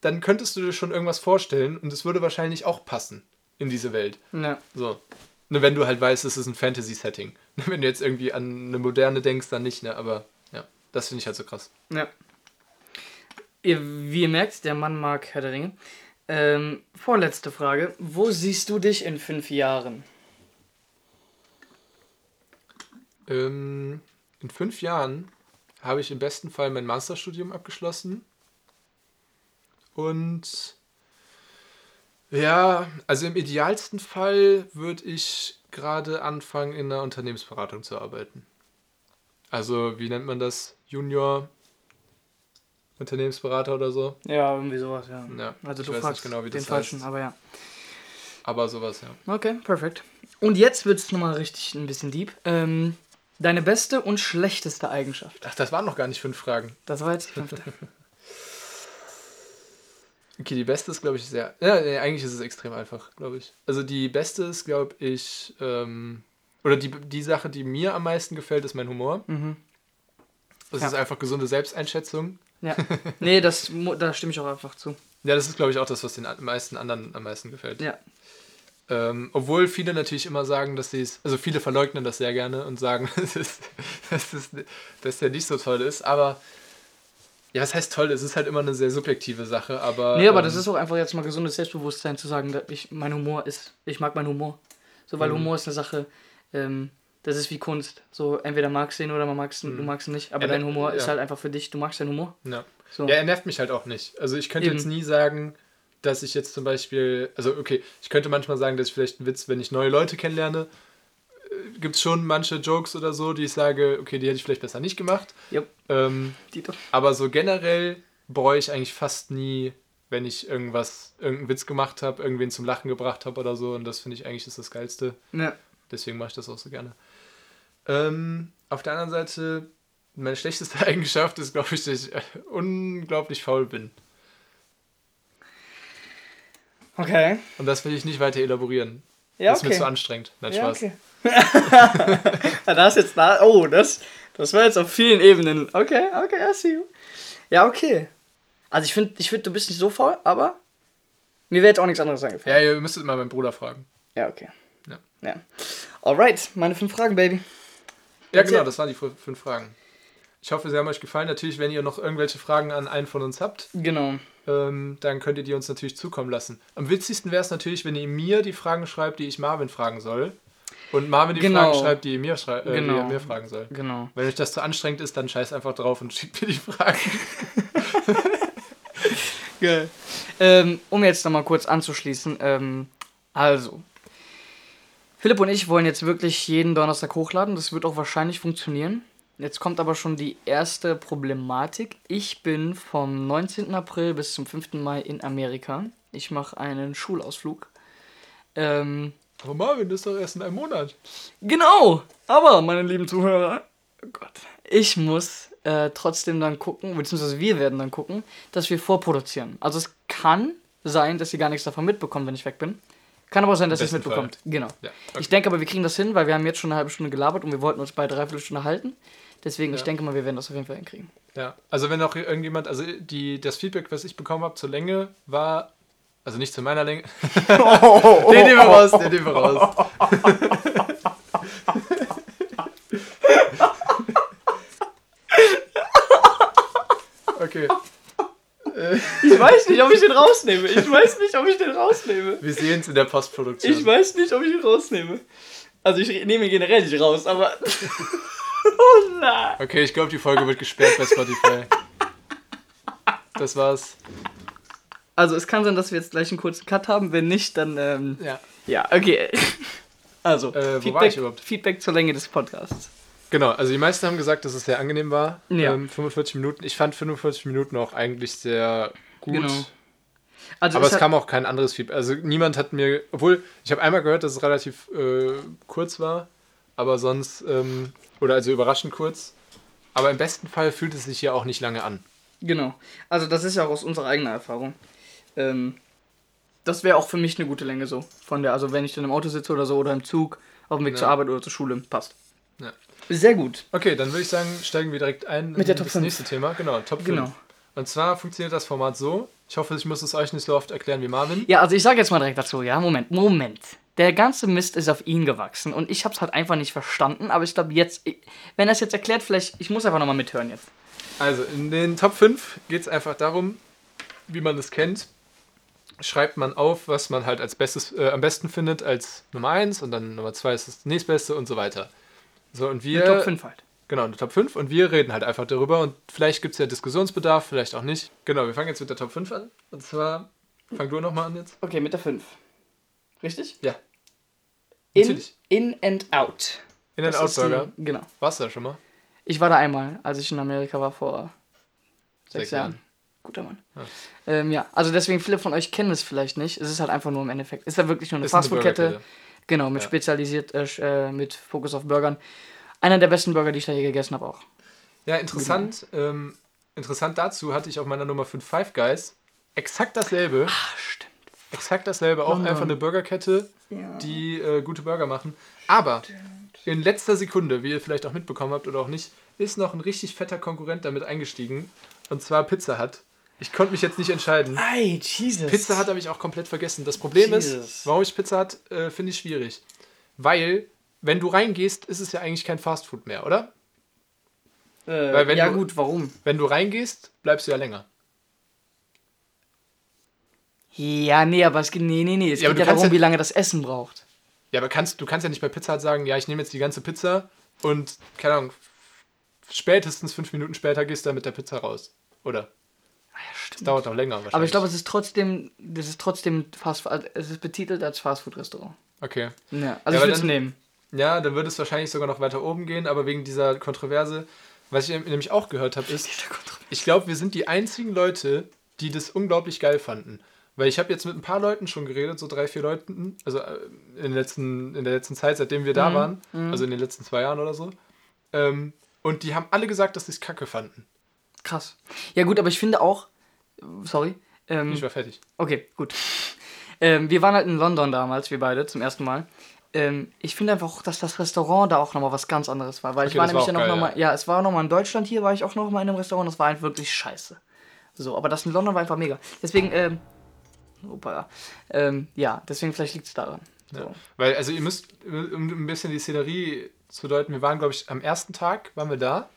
dann könntest du dir schon irgendwas vorstellen und es würde wahrscheinlich auch passen in diese Welt. Ja. So. Ne, wenn du halt weißt, es ist ein Fantasy-Setting. Wenn du jetzt irgendwie an eine moderne denkst, dann nicht, ne? Aber ja, das finde ich halt so krass. Ja. Ihr, wie ihr merkt, der Mann mag Herr der Ringe. Ähm, vorletzte Frage. Wo siehst du dich in fünf Jahren? Ähm, in fünf Jahren habe ich im besten Fall mein Masterstudium abgeschlossen. Und ja, also im idealsten Fall würde ich gerade anfangen, in einer Unternehmensberatung zu arbeiten. Also, wie nennt man das? Junior Unternehmensberater oder so? Ja, irgendwie sowas, ja. Ja, Also du fragst nicht genau, wie den das falschen, heißt. aber ja. Aber sowas, ja. Okay, perfekt. Und jetzt wird es nochmal richtig ein bisschen deep. Ähm, deine beste und schlechteste Eigenschaft. Ach, das waren noch gar nicht fünf Fragen. Das war jetzt die fünfte. Okay, die beste ist, glaube ich, sehr. Ja, nee, eigentlich ist es extrem einfach, glaube ich. Also die beste ist, glaube ich, ähm, oder die, die Sache, die mir am meisten gefällt, ist mein Humor. mhm. Das Ja. ist einfach gesunde Selbsteinschätzung. Ja. Nee, das, da stimme ich auch einfach zu. Ja, das ist, glaube ich, auch das, was den meisten anderen am meisten gefällt. Ja. Ähm, obwohl viele natürlich immer sagen, dass sie es, also viele verleugnen das sehr gerne und sagen, dass es, dass es, dass der nicht so toll ist, aber ja, was heißt toll? Es ist halt immer eine sehr subjektive Sache, aber. Nee, aber ähm, das ist auch einfach jetzt mal gesundes Selbstbewusstsein zu sagen, dass ich, mein Humor ist, ich mag meinen Humor. So, weil Mhm. Humor ist eine Sache, ähm, das ist wie Kunst. So, entweder magst du ihn oder man magst ihn, du magst ihn nicht. Aber Mhm. Ja, dein Humor ja. ist halt einfach für dich, du magst deinen Humor. Ja. So. Ja, er nervt mich halt auch nicht. Also ich könnte Eben. jetzt nie sagen, dass ich jetzt zum Beispiel, also okay, ich könnte manchmal sagen, dass ich vielleicht einen Witz, wenn ich neue Leute kennenlerne, gibt es schon manche Jokes oder so, die ich sage, okay, die hätte ich vielleicht besser nicht gemacht. Jupp. Ähm, aber so generell bereue ich eigentlich fast nie, wenn ich irgendwas, irgendeinen Witz gemacht habe, irgendwen zum Lachen gebracht habe oder so. Und das finde ich eigentlich ist das Geilste. Ja. Deswegen mache ich das auch so gerne. Ähm, auf der anderen Seite, meine schlechteste Eigenschaft ist, glaube ich, dass ich äh, unglaublich faul bin. Okay. Und das will ich nicht weiter elaborieren. Ja, das ist mir okay. zu anstrengend. Nein, Ja, Spaß. okay. Das jetzt da. Oh, das, das war jetzt auf vielen Ebenen. Okay, okay, I see you. Ja, okay. Also ich finde, ich find, du bist nicht so faul, aber mir wäre jetzt auch nichts anderes eingefallen. Ja, ihr müsstet mal meinen Bruder fragen. Ja, okay. Ja. ja. Alright, meine fünf Fragen, Baby. Ja, genau, das waren die fü- fünf Fragen. Ich hoffe, sie haben euch gefallen. Natürlich, wenn ihr noch irgendwelche Fragen an einen von uns habt, Genau. ähm, dann könnt ihr die uns natürlich zukommen lassen. Am witzigsten wäre es natürlich, wenn ihr mir die Fragen schreibt, die ich Marvin fragen soll. Und Marvin die Genau. Fragen schreibt, die ihr mir, schrei äh, die Genau. er mir fragen soll. Genau. Wenn euch das zu anstrengend ist, dann scheiß einfach drauf und schickt mir die Fragen. Geil. Ähm, um jetzt nochmal kurz anzuschließen, ähm, also. Philipp und ich wollen jetzt wirklich jeden Donnerstag hochladen. Das wird auch wahrscheinlich funktionieren. Jetzt kommt aber schon die erste Problematik. Ich bin vom 19. April bis zum 5. Mai in Amerika. Ich mache einen Schulausflug. Ähm, Aber Marvin, das ist doch erst in einem Monat. Genau, aber meine lieben Zuhörer, oh Gott, ich muss äh, trotzdem dann gucken, beziehungsweise wir werden dann gucken, dass wir vorproduzieren. Also es kann sein, dass ihr gar nichts davon mitbekommt, wenn ich weg bin. Kann aber sein, dass ihr es mitbekommt. Genau. Ja, okay. Ich denke aber, wir kriegen das hin, weil wir haben jetzt schon eine halbe Stunde gelabert und wir wollten uns bei dreiviertel Stunde halten. Deswegen, ich Ja. denke mal, wir werden das auf jeden Fall hinkriegen. Ja, also wenn auch irgendjemand, also die, das Feedback, was ich bekommen habe zur Länge, war, also nicht zu meiner Länge. den nehmen wir raus, den nehmen wir raus. okay, Ich weiß nicht, ob ich den rausnehme. Ich weiß nicht, ob ich den rausnehme. wir sehen es in der Postproduktion. Ich weiß nicht, ob ich ihn rausnehme. Also ich nehme ihn generell nicht raus, aber... oh nein. Okay, ich glaube, die Folge wird gesperrt bei Spotify. Das war's. Also es kann sein, dass wir jetzt gleich einen kurzen Cut haben. Wenn nicht, dann... Ähm, Ja. ja, okay. Also, Äh, Feedback? Feedback zur Länge des Podcasts. Genau, also die meisten haben gesagt, dass es sehr angenehm war. Ja. Ähm, 45 Minuten. Ich fand 45 Minuten auch eigentlich sehr gut. Genau. Also Aber es es kam auch kein anderes Feedback. Also niemand hat mir, obwohl ich habe einmal gehört, dass es relativ äh, kurz war, aber sonst, ähm, oder also überraschend kurz. Aber im besten Fall fühlt es sich ja auch nicht lange an. Genau. Also das ist ja auch aus unserer eigenen Erfahrung. Ähm, das wäre auch für mich eine gute Länge so. Von der, also wenn ich dann im Auto sitze oder so oder im Zug, auf dem Weg Ja. zur Arbeit oder zur Schule, passt. Ja. Sehr gut. Okay, dann würde ich sagen, steigen wir direkt ein Mit der Top das 5. nächste Thema. Genau, Top 5. Genau. Und zwar funktioniert das Format so. Ich hoffe, ich muss es euch nicht so oft erklären wie Marvin. Ja, also ich sage jetzt mal direkt dazu, ja, Moment, Moment. Der ganze Mist ist auf ihn gewachsen und ich habe es halt einfach nicht verstanden, aber ich glaube jetzt, ich- wenn er es jetzt erklärt, vielleicht, ich muss einfach nochmal mithören jetzt. Also, in den Top 5 geht es einfach darum, wie man es kennt. Schreibt man auf, was man halt als Bestes, äh, am besten findet als Nummer 1 und dann Nummer 2 ist das nächstbeste und so weiter. So, und wir. Top 5 halt. Genau, eine Top 5 und wir reden halt einfach darüber und vielleicht gibt es ja Diskussionsbedarf, vielleicht auch nicht. Genau, wir fangen jetzt mit der Top 5 an. Und zwar, fang du nochmal an jetzt. Okay, mit der 5. Richtig? Ja. In, Natürlich. in and out. In den Das ist Outburger. die- Genau. Warst du da schon mal? Ich war da einmal, als ich in Amerika war vor sechs, Sechs Jahren. Jahren. Guter Mann. Ja. Ähm, ja, also deswegen, viele von euch kennen es vielleicht nicht. Es ist halt einfach nur im Endeffekt. Ist ja wirklich nur eine Fastfood-Kette. Genau, mit Ja. spezialisiert, äh, äh, mit Fokus auf Burgern. Einer der besten Burger, die ich da je gegessen habe auch. Ja, interessant. Ähm, interessant dazu hatte ich auf meiner Nummer 5 Five Guys exakt dasselbe. Ah, stimmt. Exakt dasselbe. Auch Mann. einfach eine Burgerkette, Ja. die äh, gute Burger machen. Aber in letzter Sekunde, wie ihr vielleicht auch mitbekommen habt oder auch nicht, ist noch ein richtig fetter Konkurrent damit eingestiegen. Und zwar Pizza Hut. Ich konnte mich jetzt nicht entscheiden. Ei, Jesus. Pizza Hut habe ich auch komplett vergessen. Das Problem Jesus. ist, warum ich Pizza Hut äh, finde ich schwierig. Weil, wenn du reingehst, ist es ja eigentlich kein Fastfood mehr, oder? Äh, ja, du- gut, warum? Wenn du reingehst, bleibst du ja länger. Ja, nee, aber es geht, nee, nee, nee. Es Ja, geht ja darum, ja- wie lange das Essen braucht. Ja, aber kannst, du kannst ja nicht bei Pizza Hut sagen, ja, ich nehme jetzt die ganze Pizza und, keine Ahnung, spätestens fünf Minuten später gehst du dann mit der Pizza raus. Oder? Ah, ja, stimmt. Das dauert noch länger wahrscheinlich. Aber ich glaube, es ist trotzdem, das ist trotzdem Fast, also es ist betitelt als Fastfood-Restaurant. Okay. Ja, also Ja, ich würde es nehmen. Ja, dann würde es wahrscheinlich sogar noch weiter oben gehen, aber wegen dieser Kontroverse, was ich nämlich auch gehört habe, ist, ich glaube, wir sind die einzigen Leute, die das unglaublich geil fanden. Weil ich habe jetzt mit ein paar Leuten schon geredet, so drei, vier Leuten, also äh, in, letzten, in der letzten Zeit, seitdem wir da Mhm, waren, mhm. also in den letzten zwei Jahren oder so. Ähm, und die haben alle gesagt, dass sie es kacke fanden. Krass. Ja, gut, aber ich finde auch. Sorry. Ähm, Ich war fertig. Okay, gut. Ähm, wir waren halt in London damals, wir beide, zum ersten Mal. Ähm, ich finde einfach auch, dass das Restaurant da auch nochmal was ganz anderes war. Weil ich Okay, war das nämlich war ja noch, geil, noch mal, ja. es war nochmal in Deutschland hier, war ich auch noch mal in einem Restaurant, das war halt wirklich scheiße. So, aber das in London war einfach mega. Deswegen, ähm, opa, ähm, ja, deswegen vielleicht liegt es daran. So. Ja. Weil, also ihr müsst, um ein bisschen die Szenerie zu deuten, wir waren, glaube ich, am ersten Tag waren wir da.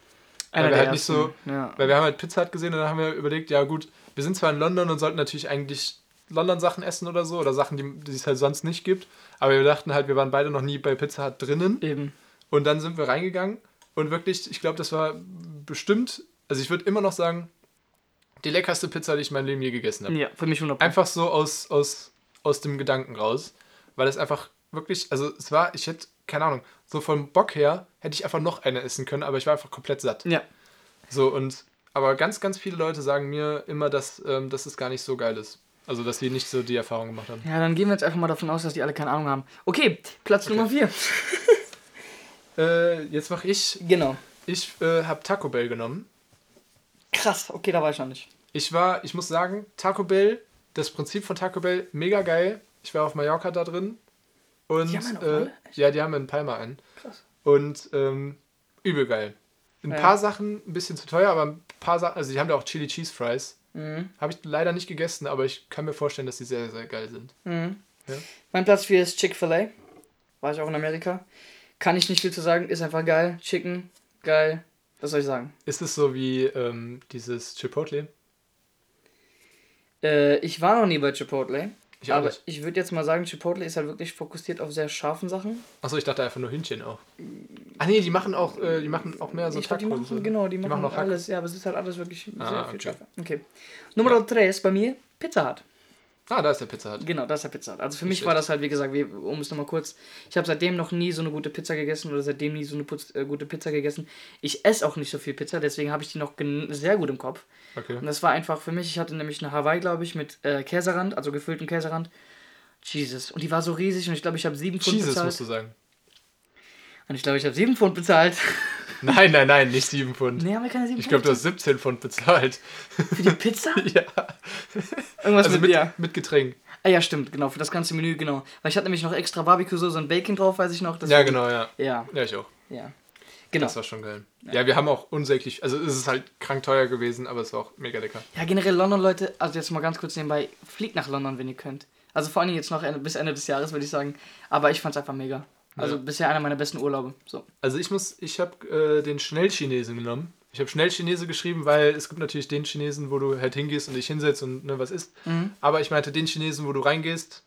Einer wir halt nicht so- ja. Weil wir haben halt Pizza Hut gesehen und dann haben wir überlegt, ja gut, wir sind zwar in London und sollten natürlich eigentlich London-Sachen essen oder so, oder Sachen, die, die es halt sonst nicht gibt. Aber wir dachten halt, wir waren beide noch nie bei Pizza Hut drinnen. Eben. Und dann sind wir reingegangen und wirklich, ich glaube, das war bestimmt, also ich würde immer noch sagen, die leckerste Pizza, die ich in meinem Leben je gegessen habe. Ja, für mich 100%. Einfach so aus, aus, aus dem Gedanken raus, weil es einfach wirklich, also es war, ich hätte, keine Ahnung, so vom Bock her hätte ich einfach noch eine essen können, aber ich war einfach komplett satt. Ja. So und, aber ganz, ganz viele Leute sagen mir immer, dass, ähm, dass es gar nicht so geil ist. Also, dass sie nicht so die Erfahrung gemacht haben. Ja, dann gehen wir jetzt einfach mal davon aus, dass die alle keine Ahnung haben. Okay, Platz Nummer 4. Äh, jetzt mache ich, Genau. ich äh, habe Taco Bell genommen. Krass, okay, da war ich noch nicht. Ich war, ich muss sagen, Taco Bell, das Prinzip von Taco Bell, mega geil. Ich war auf Mallorca da drin. Und Die haben einen auf äh, ja, die haben in Palma einen. Krass. Und ähm, übel geil. Ein Ja. paar Sachen ein bisschen zu teuer, aber ein paar Sachen, also die haben da auch Chili Cheese Fries. Mhm. Habe ich leider nicht gegessen, aber ich kann mir vorstellen, dass die sehr, sehr geil sind. Mhm. Ja. Mein Platz 4 ist Chick-fil-A. War ich auch in Amerika. Kann ich nicht viel zu sagen, ist einfach geil. Chicken, geil. Was soll ich sagen? Ist es so wie ähm, dieses Chipotle? Äh, ich war noch nie bei Chipotle. Ich auch aber nicht. ich würde jetzt mal sagen, Chipotle ist halt wirklich fokussiert auf sehr scharfen Sachen. Achso, ich dachte einfach nur Hühnchen auch. Ah nee, die machen auch, äh, die machen auch mehr so ich glaub, die machen, so. genau, die machen, auch Hack. alles. Ja, aber es ist halt alles wirklich Ah, sehr viel okay. schärfer. Okay. Nummer 3 ist bei mir Pizza Hut. Ah, da ist der Pizza Hut. Genau, das ist der Pizza Hut. Also für mich war das halt, wie gesagt, wie, um es nochmal kurz, ich habe seitdem noch nie so eine gute Pizza gegessen oder seitdem nie so eine Putz, äh, gute Pizza gegessen. Ich esse auch nicht so viel Pizza, deswegen habe ich die noch sehr gut im Kopf. Okay. Und das war einfach für mich, ich hatte nämlich eine Hawaii, glaube ich, mit äh, Käserand, also gefülltem Käserand. Jesus. Und die war so riesig und ich glaube, ich habe sieben Pfund Jesus bezahlt. musst du sagen. Und ich glaube, ich habe sieben Pfund bezahlt. Nein, nein, nein, nicht 7 Pfund. nee, haben wir keine sieben Ich glaube, du Pfund hast 17 Pfund bezahlt. für die Pizza? ja. Irgendwas Also mit, ja. mit Getränk. Ah, ja, stimmt, genau, für das ganze Menü, genau. Weil ich hatte nämlich noch extra Barbecue-Soße und Bacon drauf, weiß ich noch. Ja, genau, ja. Ja, Ja, ich auch. ja. Genau. Das war schon geil. Ja. wir haben auch unsäglich, also es ist halt krank teuer gewesen, aber es war auch mega lecker. Ja, generell London, Leute, also jetzt mal ganz kurz nebenbei, fliegt nach London, wenn ihr könnt. Also vor allem jetzt noch bis Ende des Jahres, würde ich sagen. Aber ich fand's einfach mega. Also Ja. bisher einer meiner besten Urlaube. So. Also ich muss, ich habe äh, den Schnellchinesen genommen. Ich habe Schnellchinese geschrieben, weil es gibt natürlich den Chinesen, wo du halt hingehst und dich hinsetzt und ne, was isst. Mhm. Aber ich meinte den Chinesen, wo du reingehst.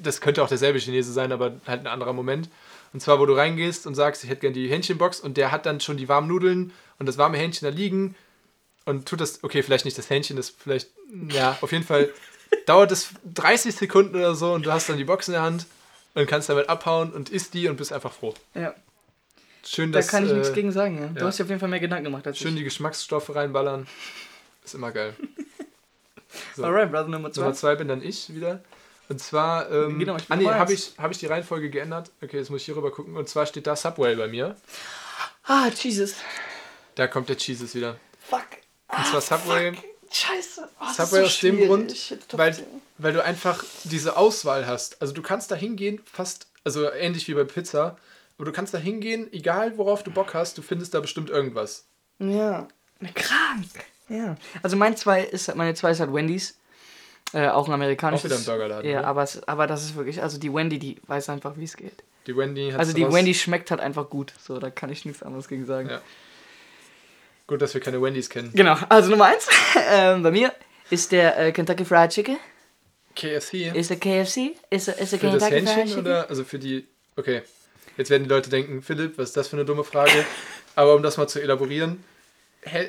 Das könnte auch derselbe Chinese sein, aber halt ein anderer Moment. Und zwar, wo du reingehst und sagst, ich hätte gerne die Hähnchenbox und der hat dann schon die warmen Nudeln und das warme Hähnchen da liegen und tut das, okay, vielleicht nicht das Hähnchen, das vielleicht, ja, auf jeden Fall dauert es 30 Sekunden oder so und du hast dann die Box in der Hand und kannst damit abhauen und isst die und bist einfach froh. Ja, Schön, da dass, kann ich nichts äh, gegen sagen. Ja. Du ja. hast dir auf jeden Fall mehr Gedanken gemacht als Schön ich. die Geschmacksstoffe reinballern. Ist immer geil. So. Alright, Brother Nummer zwei. Nummer zwei bin dann ich wieder. Und zwar, ähm, Genau, ich bin ah nee, habe ich, hab ich die Reihenfolge geändert? Okay, jetzt muss ich hier rüber gucken. Und zwar steht da Subway bei mir. Ah, Jesus. Da kommt der Cheeses wieder. Fuck. Und zwar Subway, Scheiße. Oh, das Subway ist aus so dem. Grund, weil, 10. weil du einfach diese Auswahl hast. Also du kannst da hingehen, fast, also ähnlich wie bei Pizza, aber du kannst da hingehen, egal worauf du Bock hast, du findest da bestimmt irgendwas. Ja. Krank. Ja. Also mein zwei ist, meine zwei ist halt Wendy's. Äh, auch ein amerikanisches. Auch wieder ein Burgerladen, Ja, oder? aber, es, aber das ist wirklich, also die Wendy, die weiß einfach, wie es geht. Die Wendy hat Also die Wendy schmeckt halt einfach gut. So, da kann ich nichts anderes gegen sagen. Ja. Gut, dass wir keine Wendys kennen. Genau, also Nummer eins ähm, bei mir ist der äh, Kentucky Fried Chicken. KFC. Ist der KFC? Ist der, ist der Für das Kentucky Fried Hähnchen Chicken? oder? Also für die. Okay. Jetzt werden die Leute denken, Philipp, was ist das für eine dumme Frage? Aber um das mal zu elaborieren,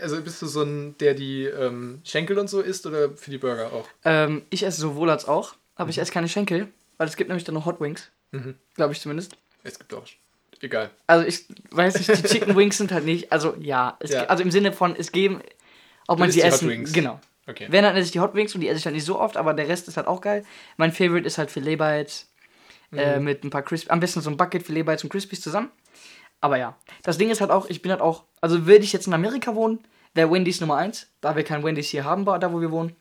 also bist du so ein, der die ähm, Schenkel und so isst oder für die Burger auch? Ähm, ich esse sowohl als auch, aber ich esse keine Schenkel, weil es gibt nämlich dann noch Hot Wings. Mhm. Glaube ich zumindest. Es gibt auch. Egal. Also ich weiß nicht, die Chicken Wings sind halt nicht, also ja, es, Ja. also im Sinne von, es geben, ob Du man sie die Hot essen, Wings. genau. Okay. Wenn, dann esse ich die Hot Wings und die esse ich halt nicht so oft, aber der Rest ist halt auch geil. Mein Favorite ist halt Filet Bites äh, mit ein paar Crispies. Am besten so ein Bucket Filet Bites und Crispies zusammen. Aber ja, das Ding ist halt auch, ich bin halt auch, also würde ich jetzt in Amerika wohnen, wäre Wendy's Nummer 1, da wir kein Wendy's hier haben, da wo wir wohnen.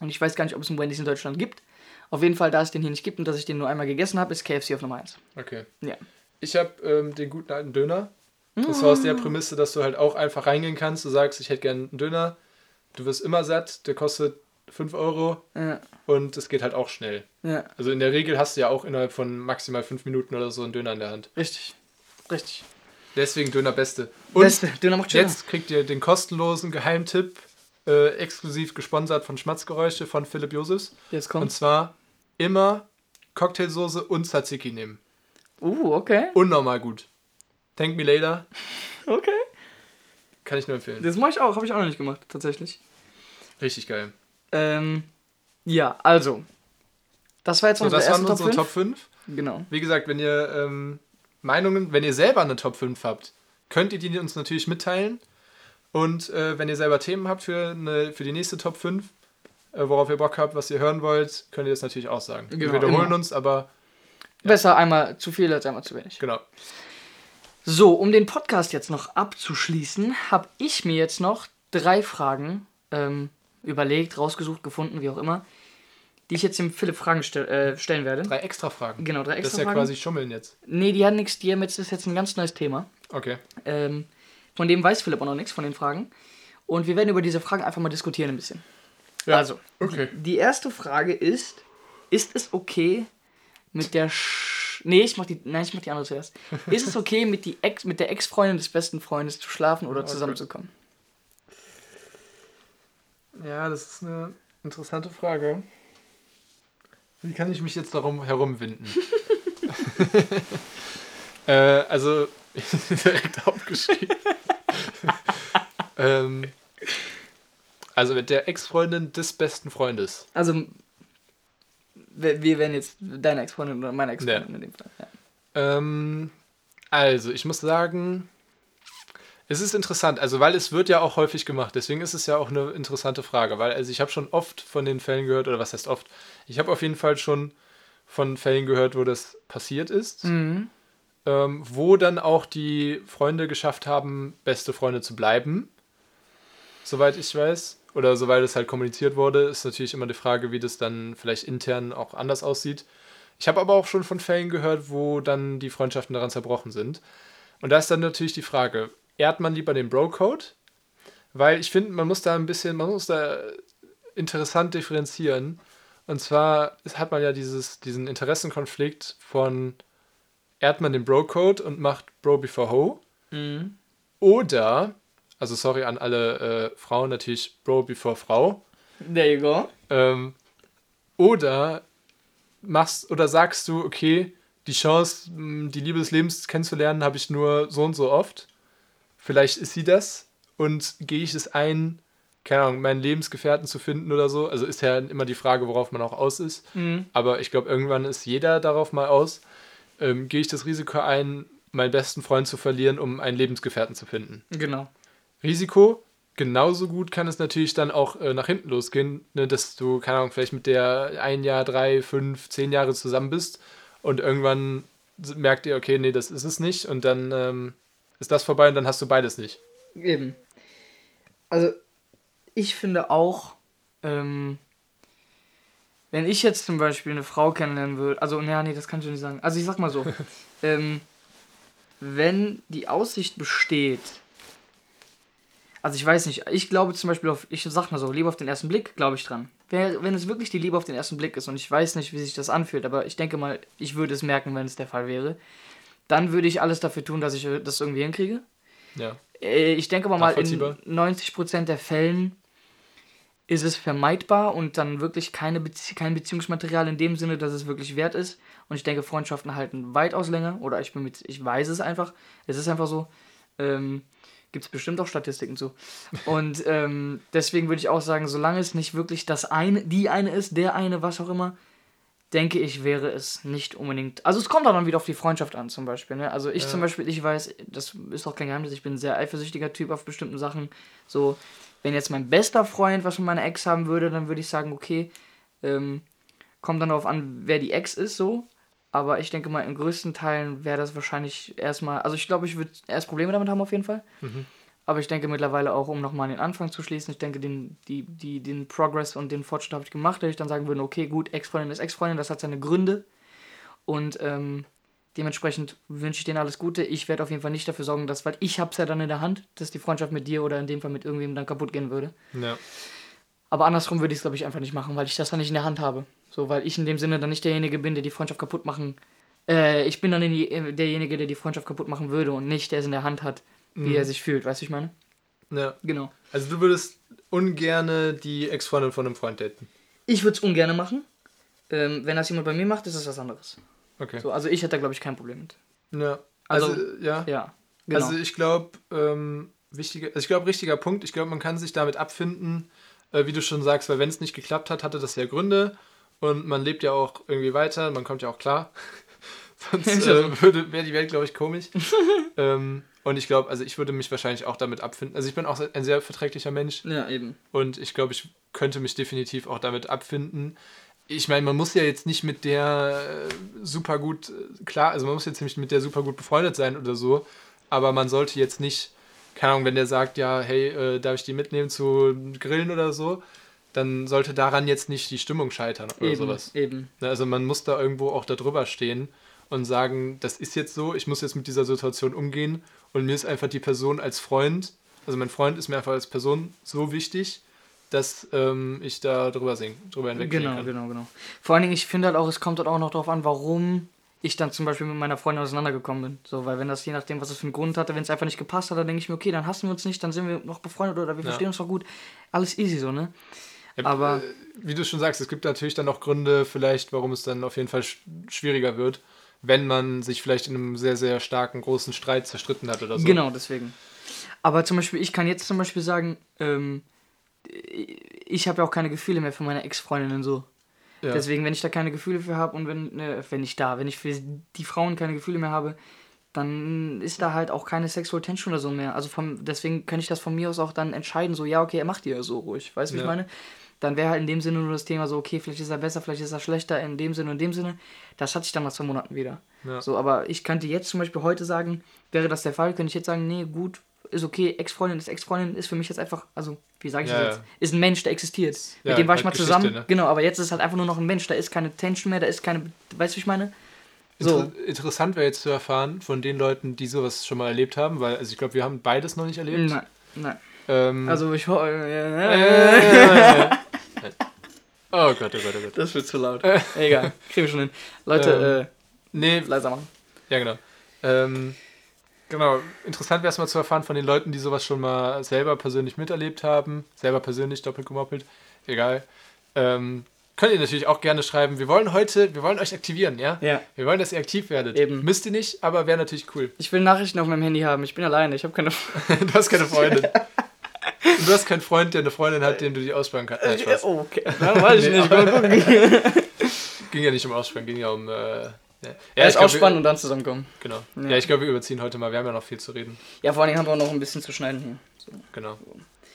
Und ich weiß gar nicht, ob es einen Wendy's in Deutschland gibt. Auf jeden Fall, da es den hier nicht gibt und dass ich den nur einmal gegessen habe, ist KFC auf Nummer 1. Okay. Ja. Ich habe ähm, den guten alten Döner. Das war aus der Prämisse, dass du halt auch einfach reingehen kannst. Du sagst, ich hätte gerne einen Döner. Du wirst immer satt. Der kostet 5 Euro. Ja, Und es geht halt auch schnell. ja, Also in der Regel hast du ja auch innerhalb von maximal 5 Minuten oder so einen Döner in der Hand. richtig. Richtig. Deswegen Döner Beste. Und Beste, Döner macht schön. jetzt kriegt ihr den kostenlosen Geheimtipp, äh, exklusiv gesponsert von Schmatzgeräusche von Philipp Josefs. Jetzt Und kommt. zwar immer Cocktailsoße und Tzatziki nehmen. Uh, okay. Unnormal gut. Thank me later. Okay. Kann ich nur empfehlen. Das mache ich auch, habe ich auch noch nicht gemacht, tatsächlich. Richtig geil. Ähm, ja, also. Das war jetzt So, unsere das erste waren unsere Top Top 5. 5. Genau. Wie gesagt, wenn ihr ähm, Meinungen, wenn ihr selber eine Top 5 habt, könnt ihr die uns natürlich mitteilen. Und äh, wenn ihr selber Themen habt für, eine, für die nächste Top 5, äh, worauf ihr Bock habt, was ihr hören wollt, könnt ihr das natürlich auch sagen. Genau, wir wiederholen immer. uns, aber Besser einmal zu viel als einmal zu wenig. genau. So, um den Podcast jetzt noch abzuschließen, habe ich mir jetzt noch drei Fragen ähm, überlegt, rausgesucht, gefunden, wie auch immer, die ich jetzt dem Philipp Fragen stell, äh, stellen werde. Drei extra Fragen. Genau, drei Das extra ist ja Fragen. quasi Schummeln jetzt. Nee, die haben nichts, die haben jetzt, das ist jetzt ein ganz neues Thema. Okay. Ähm, von dem weiß Philipp auch noch nichts, von den Fragen. Und wir werden über diese Fragen einfach mal diskutieren ein bisschen. Ja. Also, Okay. die erste Frage ist, ist es okay mit der Sch Nee, ich mach die nein, ich mach die andere zuerst. Ist es okay mit die Ex mit der Ex-Freundin des besten Freundes zu schlafen oder zusammenzukommen? Ja, das ist eine interessante Frage. Wie kann ich mich jetzt darum herumwinden? äh, also, direkt aufgeschrieben. ähm, also mit der Ex-Freundin des besten Freundes. Also wir werden jetzt deine Ex-Freundin oder meine Ex-Freundin in dem Fall. Ja. Ähm, also, ich muss sagen, es ist interessant, also weil es wird ja auch häufig gemacht, deswegen ist es ja auch eine interessante Frage, weil also ich habe schon oft von den Fällen gehört, oder was heißt oft, ich habe auf jeden Fall schon von Fällen gehört, wo das passiert ist, Mhm. ähm, wo dann auch die Freunde geschafft haben, beste Freunde zu bleiben, soweit ich weiß, oder soweit es halt kommuniziert wurde, ist natürlich immer die Frage, wie das dann vielleicht intern auch anders aussieht. Ich habe aber auch schon von Fällen gehört, wo dann die Freundschaften daran zerbrochen sind. Und da ist dann natürlich die Frage, ehrt man lieber den Bro-Code? Weil ich finde, man muss da ein bisschen, man muss da interessant differenzieren. Und zwar hat man ja dieses, diesen Interessenkonflikt von, ehrt man den Bro-Code und macht Bro before Ho? Mhm. Oder, also sorry an alle äh, Frauen, natürlich Bro before Frau. There you go. Ähm, oder machst oder sagst du, okay, die Chance, die Liebe des Lebens kennenzulernen, habe ich nur so und so oft. Vielleicht ist sie das und gehe ich es ein, keine Ahnung, meinen Lebensgefährten zu finden oder so. Also ist ja immer die Frage, worauf man auch aus ist. Mhm. Aber ich glaube, irgendwann ist jeder darauf mal aus. Ähm, gehe ich das Risiko ein, meinen besten Freund zu verlieren, um einen Lebensgefährten zu finden. Genau. Risiko. Genauso gut kann es natürlich dann auch äh, nach hinten losgehen, ne, dass du, keine Ahnung, vielleicht mit der ein Jahr, drei, fünf, zehn Jahre zusammen bist und irgendwann merkt ihr, okay, nee, das ist es nicht und dann ähm, ist das vorbei und dann hast du beides nicht. Eben. Also, ich finde auch, ähm, wenn ich jetzt zum Beispiel eine Frau kennenlernen würde, also, naja, nee, das kann ich nicht sagen. Also, ich sag mal so, ähm, wenn die Aussicht besteht, also ich weiß nicht, ich glaube zum Beispiel auf, ich sag mal so, Liebe auf den ersten Blick, glaube ich dran. Wer- Wenn es wirklich die Liebe auf den ersten Blick ist und ich weiß nicht, wie sich das anfühlt, aber ich denke mal, ich würde es merken, wenn es der Fall wäre, dann würde ich alles dafür tun, dass ich äh, das irgendwie hinkriege. Ja. Äh, Ich denke aber mal, in Nachvollziehbar. 90% der Fällen ist es vermeidbar und dann wirklich keine Bezie kein Beziehungsmaterial in dem Sinne, dass es wirklich wert ist. Und ich denke, Freundschaften halten weitaus länger. Oder ich bin mit, ich weiß es einfach. Es ist einfach so. Ähm, Gibt es bestimmt auch Statistiken zu. Und ähm, deswegen würde ich auch sagen, solange es nicht wirklich das eine, die eine ist, der eine, was auch immer, denke ich, wäre es nicht unbedingt. Also es kommt auch dann wieder auf die Freundschaft an, zum Beispiel. Ne? Also ich Ja. zum Beispiel, ich weiß, das ist auch kein Geheimnis, ich bin ein sehr eifersüchtiger Typ auf bestimmten Sachen. So, wenn jetzt mein bester Freund was von meiner Ex haben würde, dann würde ich sagen, okay, ähm, kommt dann darauf an, wer die Ex ist, so. Aber ich denke mal, in größten Teilen wäre das wahrscheinlich erstmal. Also ich glaube, ich würde erst Probleme damit haben auf jeden Fall. Mhm. Aber ich denke mittlerweile auch, um nochmal an den Anfang zu schließen, ich denke, den, die, die, den Progress und den Fortschritt habe ich gemacht, dass ich dann sagen würde, okay, gut, Ex-Freundin ist Ex-Freundin, das hat seine Gründe. Und ähm, dementsprechend wünsche ich denen alles Gute. Ich werde auf jeden Fall nicht dafür sorgen, dass, weil ich habe es ja dann in der Hand, dass die Freundschaft mit dir oder in dem Fall mit irgendwem dann kaputt gehen würde. Ja. Aber andersrum würde ich es, glaube ich, einfach nicht machen, weil ich das dann nicht in der Hand habe. So, weil ich in dem Sinne dann nicht derjenige bin, der die Freundschaft kaputt machen. Äh, ich bin dann die, äh, derjenige, der die Freundschaft kaputt machen würde und nicht, der es in der Hand hat, wie Mhm. er sich fühlt. Weißt du, ich meine? ja. Genau. Also du würdest ungerne die Ex-Freundin von einem Freund daten. Ich würde es ungern machen. Ähm, wenn das jemand bei mir macht, ist es was anderes. Okay. So, also ich hätte da, glaube ich, kein Problem mit. Ja. Also- Also, ja. Ja, genau. Also ich glaube, ähm, wichtiger, also ich glaube, richtiger Punkt, ich glaube, man kann sich damit abfinden, äh, wie du schon sagst, weil wenn es nicht geklappt hat, hatte das ja Gründe und man lebt ja auch irgendwie weiter, man kommt ja auch klar. Sonst äh, würde wäre die Welt, glaube ich, komisch. ähm, und ich glaube, also ich würde mich wahrscheinlich auch damit abfinden. Also ich bin auch ein sehr verträglicher Mensch ja, eben. und ich glaube, ich könnte mich definitiv auch damit abfinden. Ich meine, man muss ja jetzt nicht mit der äh, super gut, äh, klar, also man muss jetzt nicht mit der super gut befreundet sein oder so, aber man sollte jetzt nicht, keine Ahnung, wenn der sagt, ja, hey, äh, darf ich die mitnehmen zu Grillen oder so, dann sollte daran jetzt nicht die Stimmung scheitern oder Eben, sowas. eben. Ne, Also man muss da irgendwo auch da drüber stehen und sagen, das ist jetzt so, ich muss jetzt mit dieser Situation umgehen und mir ist einfach die Person als Freund, also mein Freund ist mir einfach als Person so wichtig, dass ähm, ich da drüber singen, drüber hinwegsehen Genau, kann. genau, genau. Vor allen Dingen, ich finde halt auch, es kommt halt auch noch darauf an, warum ich dann zum Beispiel mit meiner Freundin auseinandergekommen bin. So, weil wenn das je nachdem, was es für einen Grund hatte, wenn es einfach nicht gepasst hat, dann denke ich mir, okay, dann hassen wir uns nicht, dann sind wir noch befreundet oder wir Ja. verstehen uns doch gut. Alles easy so, ne? Ja, aber- äh, wie du schon sagst, es gibt natürlich dann auch Gründe vielleicht, warum es dann auf jeden Fall sch schwieriger wird, wenn man sich vielleicht in einem sehr, sehr starken, großen Streit zerstritten hat oder so. Genau, deswegen. Aber zum Beispiel, ich kann jetzt zum Beispiel sagen, ähm, ich habe ja auch keine Gefühle mehr für meine Ex-Freundinnen so. Ja. Deswegen, wenn ich da keine Gefühle für habe und wenn, ne, wenn ich da, wenn ich für die Frauen keine Gefühle mehr habe, dann ist da halt auch keine Sexual Tension oder so mehr. Also vom, deswegen kann ich das von mir aus auch dann entscheiden, so, ja, okay, er macht die ja so ruhig. Weißt du, wie ich Ja. meine? Dann wäre halt in dem Sinne nur das Thema so, okay, vielleicht ist er besser, vielleicht ist er schlechter, in dem Sinne und dem Sinne. Das hatte ich dann nach zwei Monaten wieder. Ja. So, aber ich könnte jetzt zum Beispiel heute sagen, wäre das der Fall, könnte ich jetzt sagen, nee, gut, ist okay, Ex-Freundin ist Ex-Freundin, ist für mich jetzt einfach, also, wie sage ich Ja, das jetzt? ja. Ist ein Mensch, der existiert. Ja, Mit dem war ich halt mal zusammen. Geschichte, ne? Genau, aber jetzt ist es halt einfach nur noch ein Mensch, da ist keine Tension mehr, da ist keine, weißt du, wie ich meine? So. Inter interessant wäre jetzt zu erfahren von den Leuten, die sowas schon mal erlebt haben, weil also ich glaube, wir haben beides noch nicht erlebt. Nein, nein. Ähm, Also ich ho- äh, oh Gott, oh Gott, oh Gott. Das wird zu laut. Egal, kriegen wir schon hin. Leute, Nee, äh, leiser machen. ja genau. Ähm, genau, interessant wäre es mal zu erfahren von den Leuten, die sowas schon mal selber persönlich miterlebt haben. Selber persönlich, doppelt gemoppelt, egal. Ähm, könnt ihr natürlich auch gerne schreiben. Wir wollen heute, wir wollen euch aktivieren, ja? Ja. Wir wollen, dass ihr aktiv werdet. Eben. Müsst ihr nicht, aber wäre natürlich cool. Ich will Nachrichten auf meinem Handy haben. Ich bin alleine. Ich habe keine. du hast keine Freundin. Du hast keinen Freund, der eine Freundin hat, den du dich ausspannen kannst. Nein, Spaß. Oh, okay. Na, weiß ich nicht. Ging ja nicht um Ausspannen, ging ja um. Äh, ja. Ja, Erst ausspannen und dann zusammenkommen. Genau. Ja. Ja, ich glaube, wir überziehen heute mal. Wir haben ja noch viel zu reden. Ja, vor allem haben wir auch noch ein bisschen zu schneiden hier. So. Genau.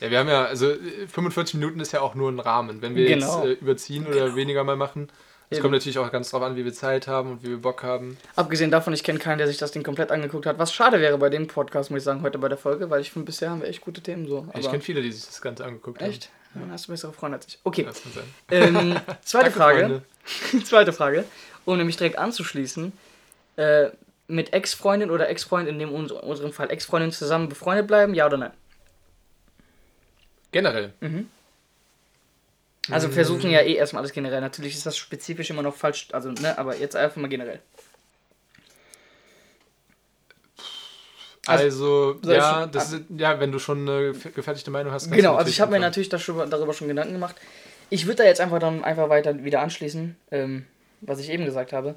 Ja, wir haben ja, also äh, 45 Minuten ist ja auch nur ein Rahmen. Wenn wir Genau. jetzt äh, überziehen oder weniger mal machen, es kommt natürlich auch ganz drauf an, wie wir Zeit haben und wie wir Bock haben. Abgesehen davon, ich kenne keinen, der sich das Ding komplett angeguckt hat. Was schade wäre bei dem Podcast, muss ich sagen, heute bei der Folge, weil ich finde, bisher haben wir echt gute Themen so. ich Aber- kenne viele, die sich das Ganze angeguckt haben. Echt? Dann hast du bessere Freunde als ich. Okay. Ähm, zweite Frage. Zweite Frage. Um nämlich direkt anzuschließen. Äh, mit Ex-Freundin oder Ex-Freund, in dem uns, unserem Fall Ex-Freundin zusammen befreundet bleiben, ja oder nein? Generell. Also versuchen ja eh erstmal alles generell. Natürlich ist das spezifisch immer noch falsch, also ne, aber jetzt einfach mal generell. Also- Also, ja, das ist, ja, wenn du schon eine gefertigte Meinung hast. kannst du Genau, also ich habe mir natürlich das schon, darüber schon Gedanken gemacht. Ich würde da jetzt einfach dann einfach weiter wieder anschließen, ähm, was ich eben gesagt habe.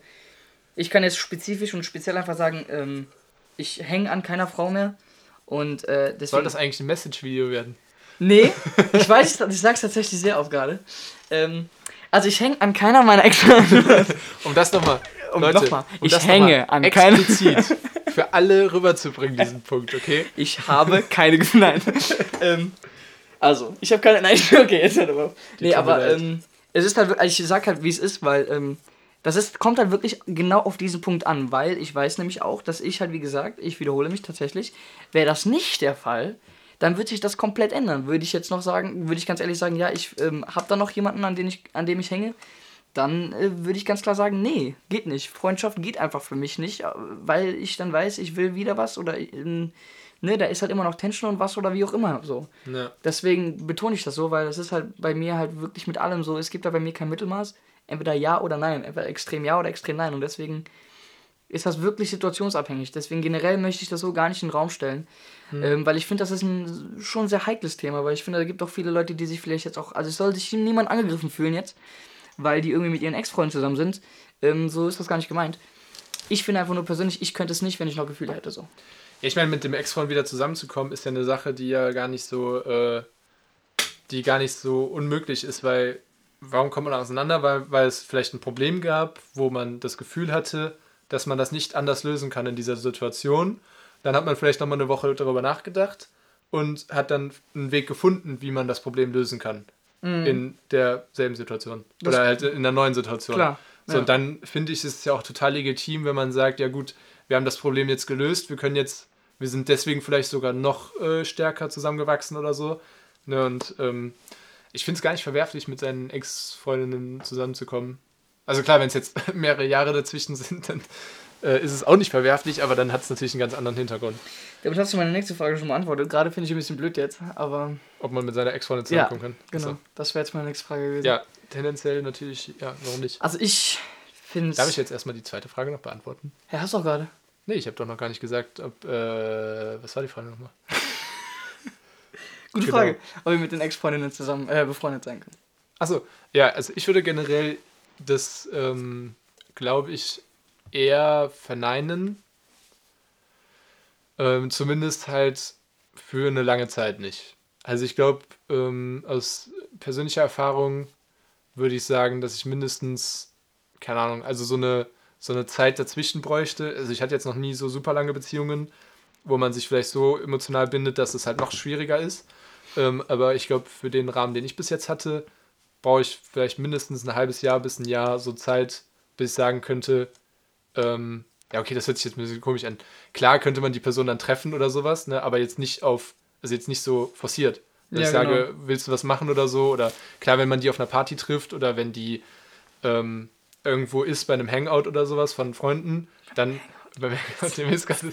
Ich kann jetzt spezifisch und speziell einfach sagen, ähm, ich hänge an keiner Frau mehr. Und äh, deswegen. Soll das eigentlich ein Message-Video werden? Nee, ich weiß, ich sag's tatsächlich sehr oft gerade. Ähm, Also ich hänge an keiner meiner ex Um das nochmal. Um Leute, nochmal, um ich hänge noch an keiner- explizit für alle rüberzubringen, diesen Punkt, okay? Ich habe keine. Nein. ähm, also, ich habe keine. Nein, okay, jetzt hört drauf. Nee, tut mir aber ähm, es ist halt. wirklich- Ich sag halt, wie es ist, weil. Ähm, das ist, kommt halt wirklich genau auf diesen Punkt an, weil ich weiß nämlich auch, dass ich halt, wie gesagt, ich wiederhole mich tatsächlich, wäre das nicht der Fall, dann würde sich das komplett ändern. Würde ich jetzt noch sagen, würde ich ganz ehrlich sagen, ja, ich ähm, habe da noch jemanden, an, den ich, an dem ich hänge, dann äh, würde ich ganz klar sagen, nee, geht nicht. Freundschaft geht einfach für mich nicht, äh, weil ich dann weiß, ich will wieder was oder ähm, ne, da ist halt immer noch Tension und was oder wie auch immer so. Ja. Deswegen betone ich das so, weil das ist halt bei mir halt wirklich mit allem so. Es gibt da bei mir kein Mittelmaß. Entweder ja oder nein. Entweder extrem ja oder extrem nein. Und deswegen ist das wirklich situationsabhängig. Deswegen generell möchte ich das so gar nicht in den Raum stellen. Ähm, weil ich finde, das ist ein schon sehr heikles Thema. Weil ich finde, da gibt auch viele Leute, die sich vielleicht jetzt auch. Also es soll sich niemand angegriffen fühlen jetzt, weil die irgendwie mit ihren Ex-Freunden zusammen sind. Ähm, so ist das gar nicht gemeint. Ich finde einfach nur persönlich, ich könnte es nicht, wenn ich noch Gefühle hätte. So. Ich meine, mit dem Ex-Freund wieder zusammenzukommen, ist ja eine Sache, die ja gar nicht so, äh, die gar nicht so unmöglich ist, weil warum kommt man auseinander? Weil, weil es vielleicht ein Problem gab, wo man das Gefühl hatte, dass man das nicht anders lösen kann in dieser Situation. Dann hat man vielleicht nochmal eine Woche darüber nachgedacht und hat dann einen Weg gefunden, wie man das Problem lösen kann. In derselben Situation. Mhm. Das- Oder halt in der neuen Situation. Klar, So, ja. und dann finde ich, ist es ja auch total legitim, wenn man sagt, ja gut, wir haben das Problem jetzt gelöst, wir können jetzt, wir sind deswegen vielleicht sogar noch äh, stärker zusammengewachsen oder so. Ne, und ähm, ich finde es gar nicht verwerflich, mit seinen Ex-Freundinnen zusammenzukommen. Also klar, wenn es jetzt mehrere Jahre dazwischen sind, dann äh, ist es auch nicht verwerflich, aber dann hat es natürlich einen ganz anderen Hintergrund. Damit hast du meine nächste Frage schon beantwortet. Gerade finde ich ein bisschen blöd jetzt, aber Ob man mit seiner Ex-Freundin Ja, zusammenkommen kann. genau. Achso. Das wäre jetzt meine nächste Frage gewesen. Ja, tendenziell natürlich, ja, warum nicht? Also ich finde Darf ich jetzt erstmal die zweite Frage noch beantworten? Ja, hast du auch gerade. Nee, ich habe doch noch gar nicht gesagt, ob, äh, was war die Frage nochmal? Gute Genau. Frage. Ob wir mit den Ex-Freundinnen zusammen äh, befreundet sein können. Achso, ja, also ich würde generell das, ähm, glaube ich, eher verneinen. Ähm, zumindest halt für eine lange Zeit nicht. Also ich glaube, ähm, aus persönlicher Erfahrung würde ich sagen, dass ich mindestens, keine Ahnung, also so eine, so eine Zeit dazwischen bräuchte. Also ich hatte jetzt noch nie so super lange Beziehungen, wo man sich vielleicht so emotional bindet, dass es halt noch schwieriger ist. Ähm, aber ich glaube, für den Rahmen, den ich bis jetzt hatte, brauche ich vielleicht mindestens ein halbes Jahr bis ein Jahr so Zeit, bis ich sagen könnte, ähm, ja, okay, das hört sich jetzt ein bisschen komisch an. Klar könnte man die Person dann treffen oder sowas, ne, aber jetzt nicht auf, also jetzt nicht so forciert. Dass Ja, ich sage, genau. willst du was machen oder so? Oder klar, wenn man die auf einer Party trifft oder wenn die ähm, irgendwo ist bei einem Hangout oder sowas von Freunden, dann. Bei dem ist gerade.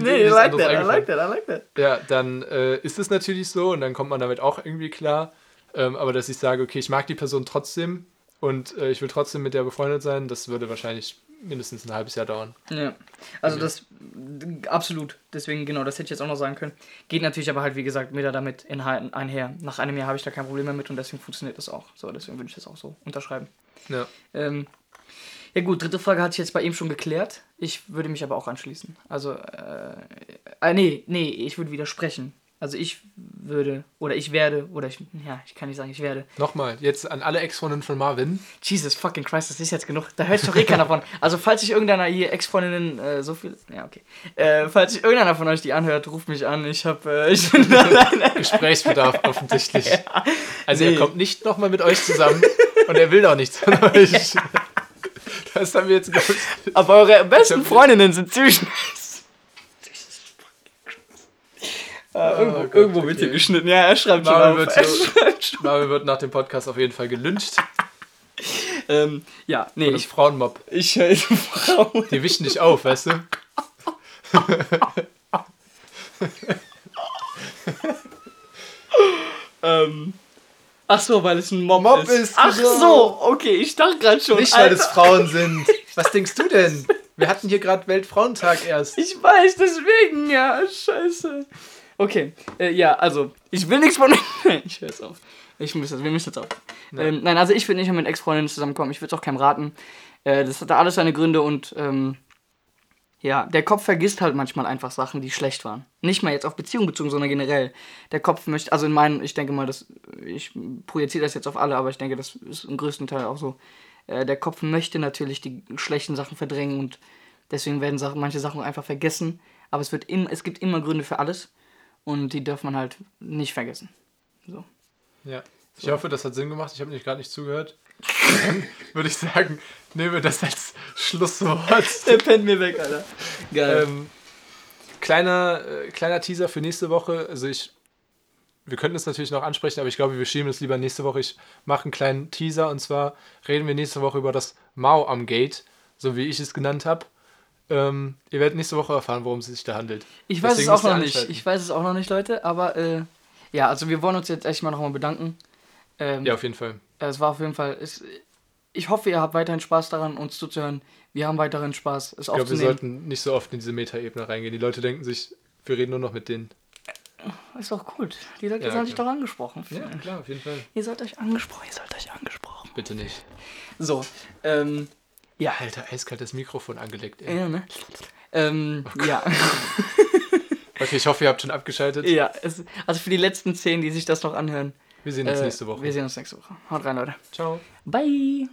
Nee, I like that, I like that, I like that. Ja, dann äh, ist es natürlich so und dann kommt man damit auch irgendwie klar. Ähm, aber dass ich sage, okay, ich mag die Person trotzdem und äh, ich will trotzdem mit der befreundet sein, das würde wahrscheinlich mindestens ein halbes Jahr dauern. Ja. Also das d- absolut. Deswegen, genau, das hätte ich jetzt auch noch sagen können. Geht natürlich aber halt, wie gesagt, wieder damit in, einher. Nach einem Jahr habe ich da kein Problem mehr mit und deswegen funktioniert das auch. So, deswegen würde ich das auch so unterschreiben. Ja. Ähm, ja gut, dritte Frage hatte ich jetzt bei ihm schon geklärt. Ich würde mich aber auch anschließen. Also, äh, äh, nee, nee, ich würde widersprechen. Also ich würde, oder ich werde, oder ich, ja, ich kann nicht sagen, ich werde. Nochmal, jetzt an alle Ex-Freundinnen von Marvin. Jesus fucking Christ, das ist jetzt genug. Da hört sich doch eh keiner von. Also falls sich irgendeiner hier Ex-Freundinnen äh, so viel, ja okay. Äh, falls sich irgendeiner von euch die anhört, ruft mich an. Ich habe, äh, ich bin. Gesprächsbedarf offensichtlich. Also Nee. er kommt nicht nochmal mit euch zusammen und er will auch nichts von euch. Das haben wir jetzt ich, Aber eure besten Freundinnen sind ziemlich nice. Äh, irgendwo Gott, irgendwo wird okay. hier geschnitten. Ja, er schreibt schon Marvin auf. wird so- schreibt schon. Marvin wird nach dem Podcast auf jeden Fall gelünscht. Ähm, ja, nee, Und ich, Frauenmob. ich höre Frau. Die wischen dich auf, weißt du? Ähm, ach so, weil es ein Mob, Mob ist. ist, Ach genau. so, okay, ich dachte gerade schon. Nicht, weil es Alter. Frauen sind. Was denkst du denn? Wir hatten hier gerade Weltfrauentag erst. Ich weiß, deswegen, ja, scheiße. Okay, äh, ja, also, ich will nichts von. ich höre jetzt auf. Ich muss jetzt, wir müssen jetzt auf. Ähm, nein, also ich würde nicht mehr mit Ex-Freundinnen zusammenkommen. Ich würde es auch keinem raten. Äh, das hat da alles seine Gründe und ähm, Ja, der Kopf vergisst halt manchmal einfach Sachen, die schlecht waren. Nicht mal jetzt auf Beziehung bezogen, sondern generell. Der Kopf möchte, also in meinem, ich denke mal, das, ich projiziere das jetzt auf alle, aber ich denke, das ist im größten Teil auch so. Äh, der Kopf möchte natürlich die schlechten Sachen verdrängen und deswegen werden Sachen, manche Sachen einfach vergessen. Aber es, wird im, es gibt immer Gründe für alles und die darf man halt nicht vergessen. So. Ja. Ich hoffe, das hat Sinn gemacht. Ich habe nämlich gerade nicht zugehört. Dann würde ich sagen, nehmen wir das als Schlusswort. Der pennt mir weg, Alter. Geil. Ähm, kleiner, äh, kleiner Teaser für nächste Woche. Also ich, wir könnten es natürlich noch ansprechen, aber ich glaube, wir schieben es lieber nächste Woche. Ich mache einen kleinen Teaser und zwar reden wir nächste Woche über das Mao am Gate, so wie ich es genannt habe. Ähm, ihr werdet nächste Woche erfahren, worum es sich da handelt. ich weiß Deswegen es auch noch nicht. Ich weiß es auch noch nicht, Leute, aber äh, ja, also wir wollen uns jetzt echt mal nochmal bedanken. Ähm, Ja, auf jeden Fall. Es war auf jeden Fall. Es, ich hoffe, ihr habt weiterhin Spaß daran, uns zuzuhören. Wir haben weiterhin Spaß, es Ich glaube, wir sollten nicht so oft in diese Metaebene reingehen. Die Leute denken sich, wir reden nur noch mit denen. Ist doch gut. Die Leute Ja, sollen sich klar. doch angesprochen. Ja, klar, auf jeden Fall. Ihr sollt euch angesprochen, ihr sollt euch angesprochen. Bitte nicht. So, ähm, ja. Alter, eiskaltes Mikrofon angelegt, ey. Ja, ne? Ähm, ja. Okay, ich hoffe, ihr habt schon abgeschaltet. ja. Es, also für die letzten zehn, die sich das noch anhören. Wir sehen uns äh, nächste Woche. Wir sehen uns nächste Woche. Haut rein, Leute. Ciao. Bye.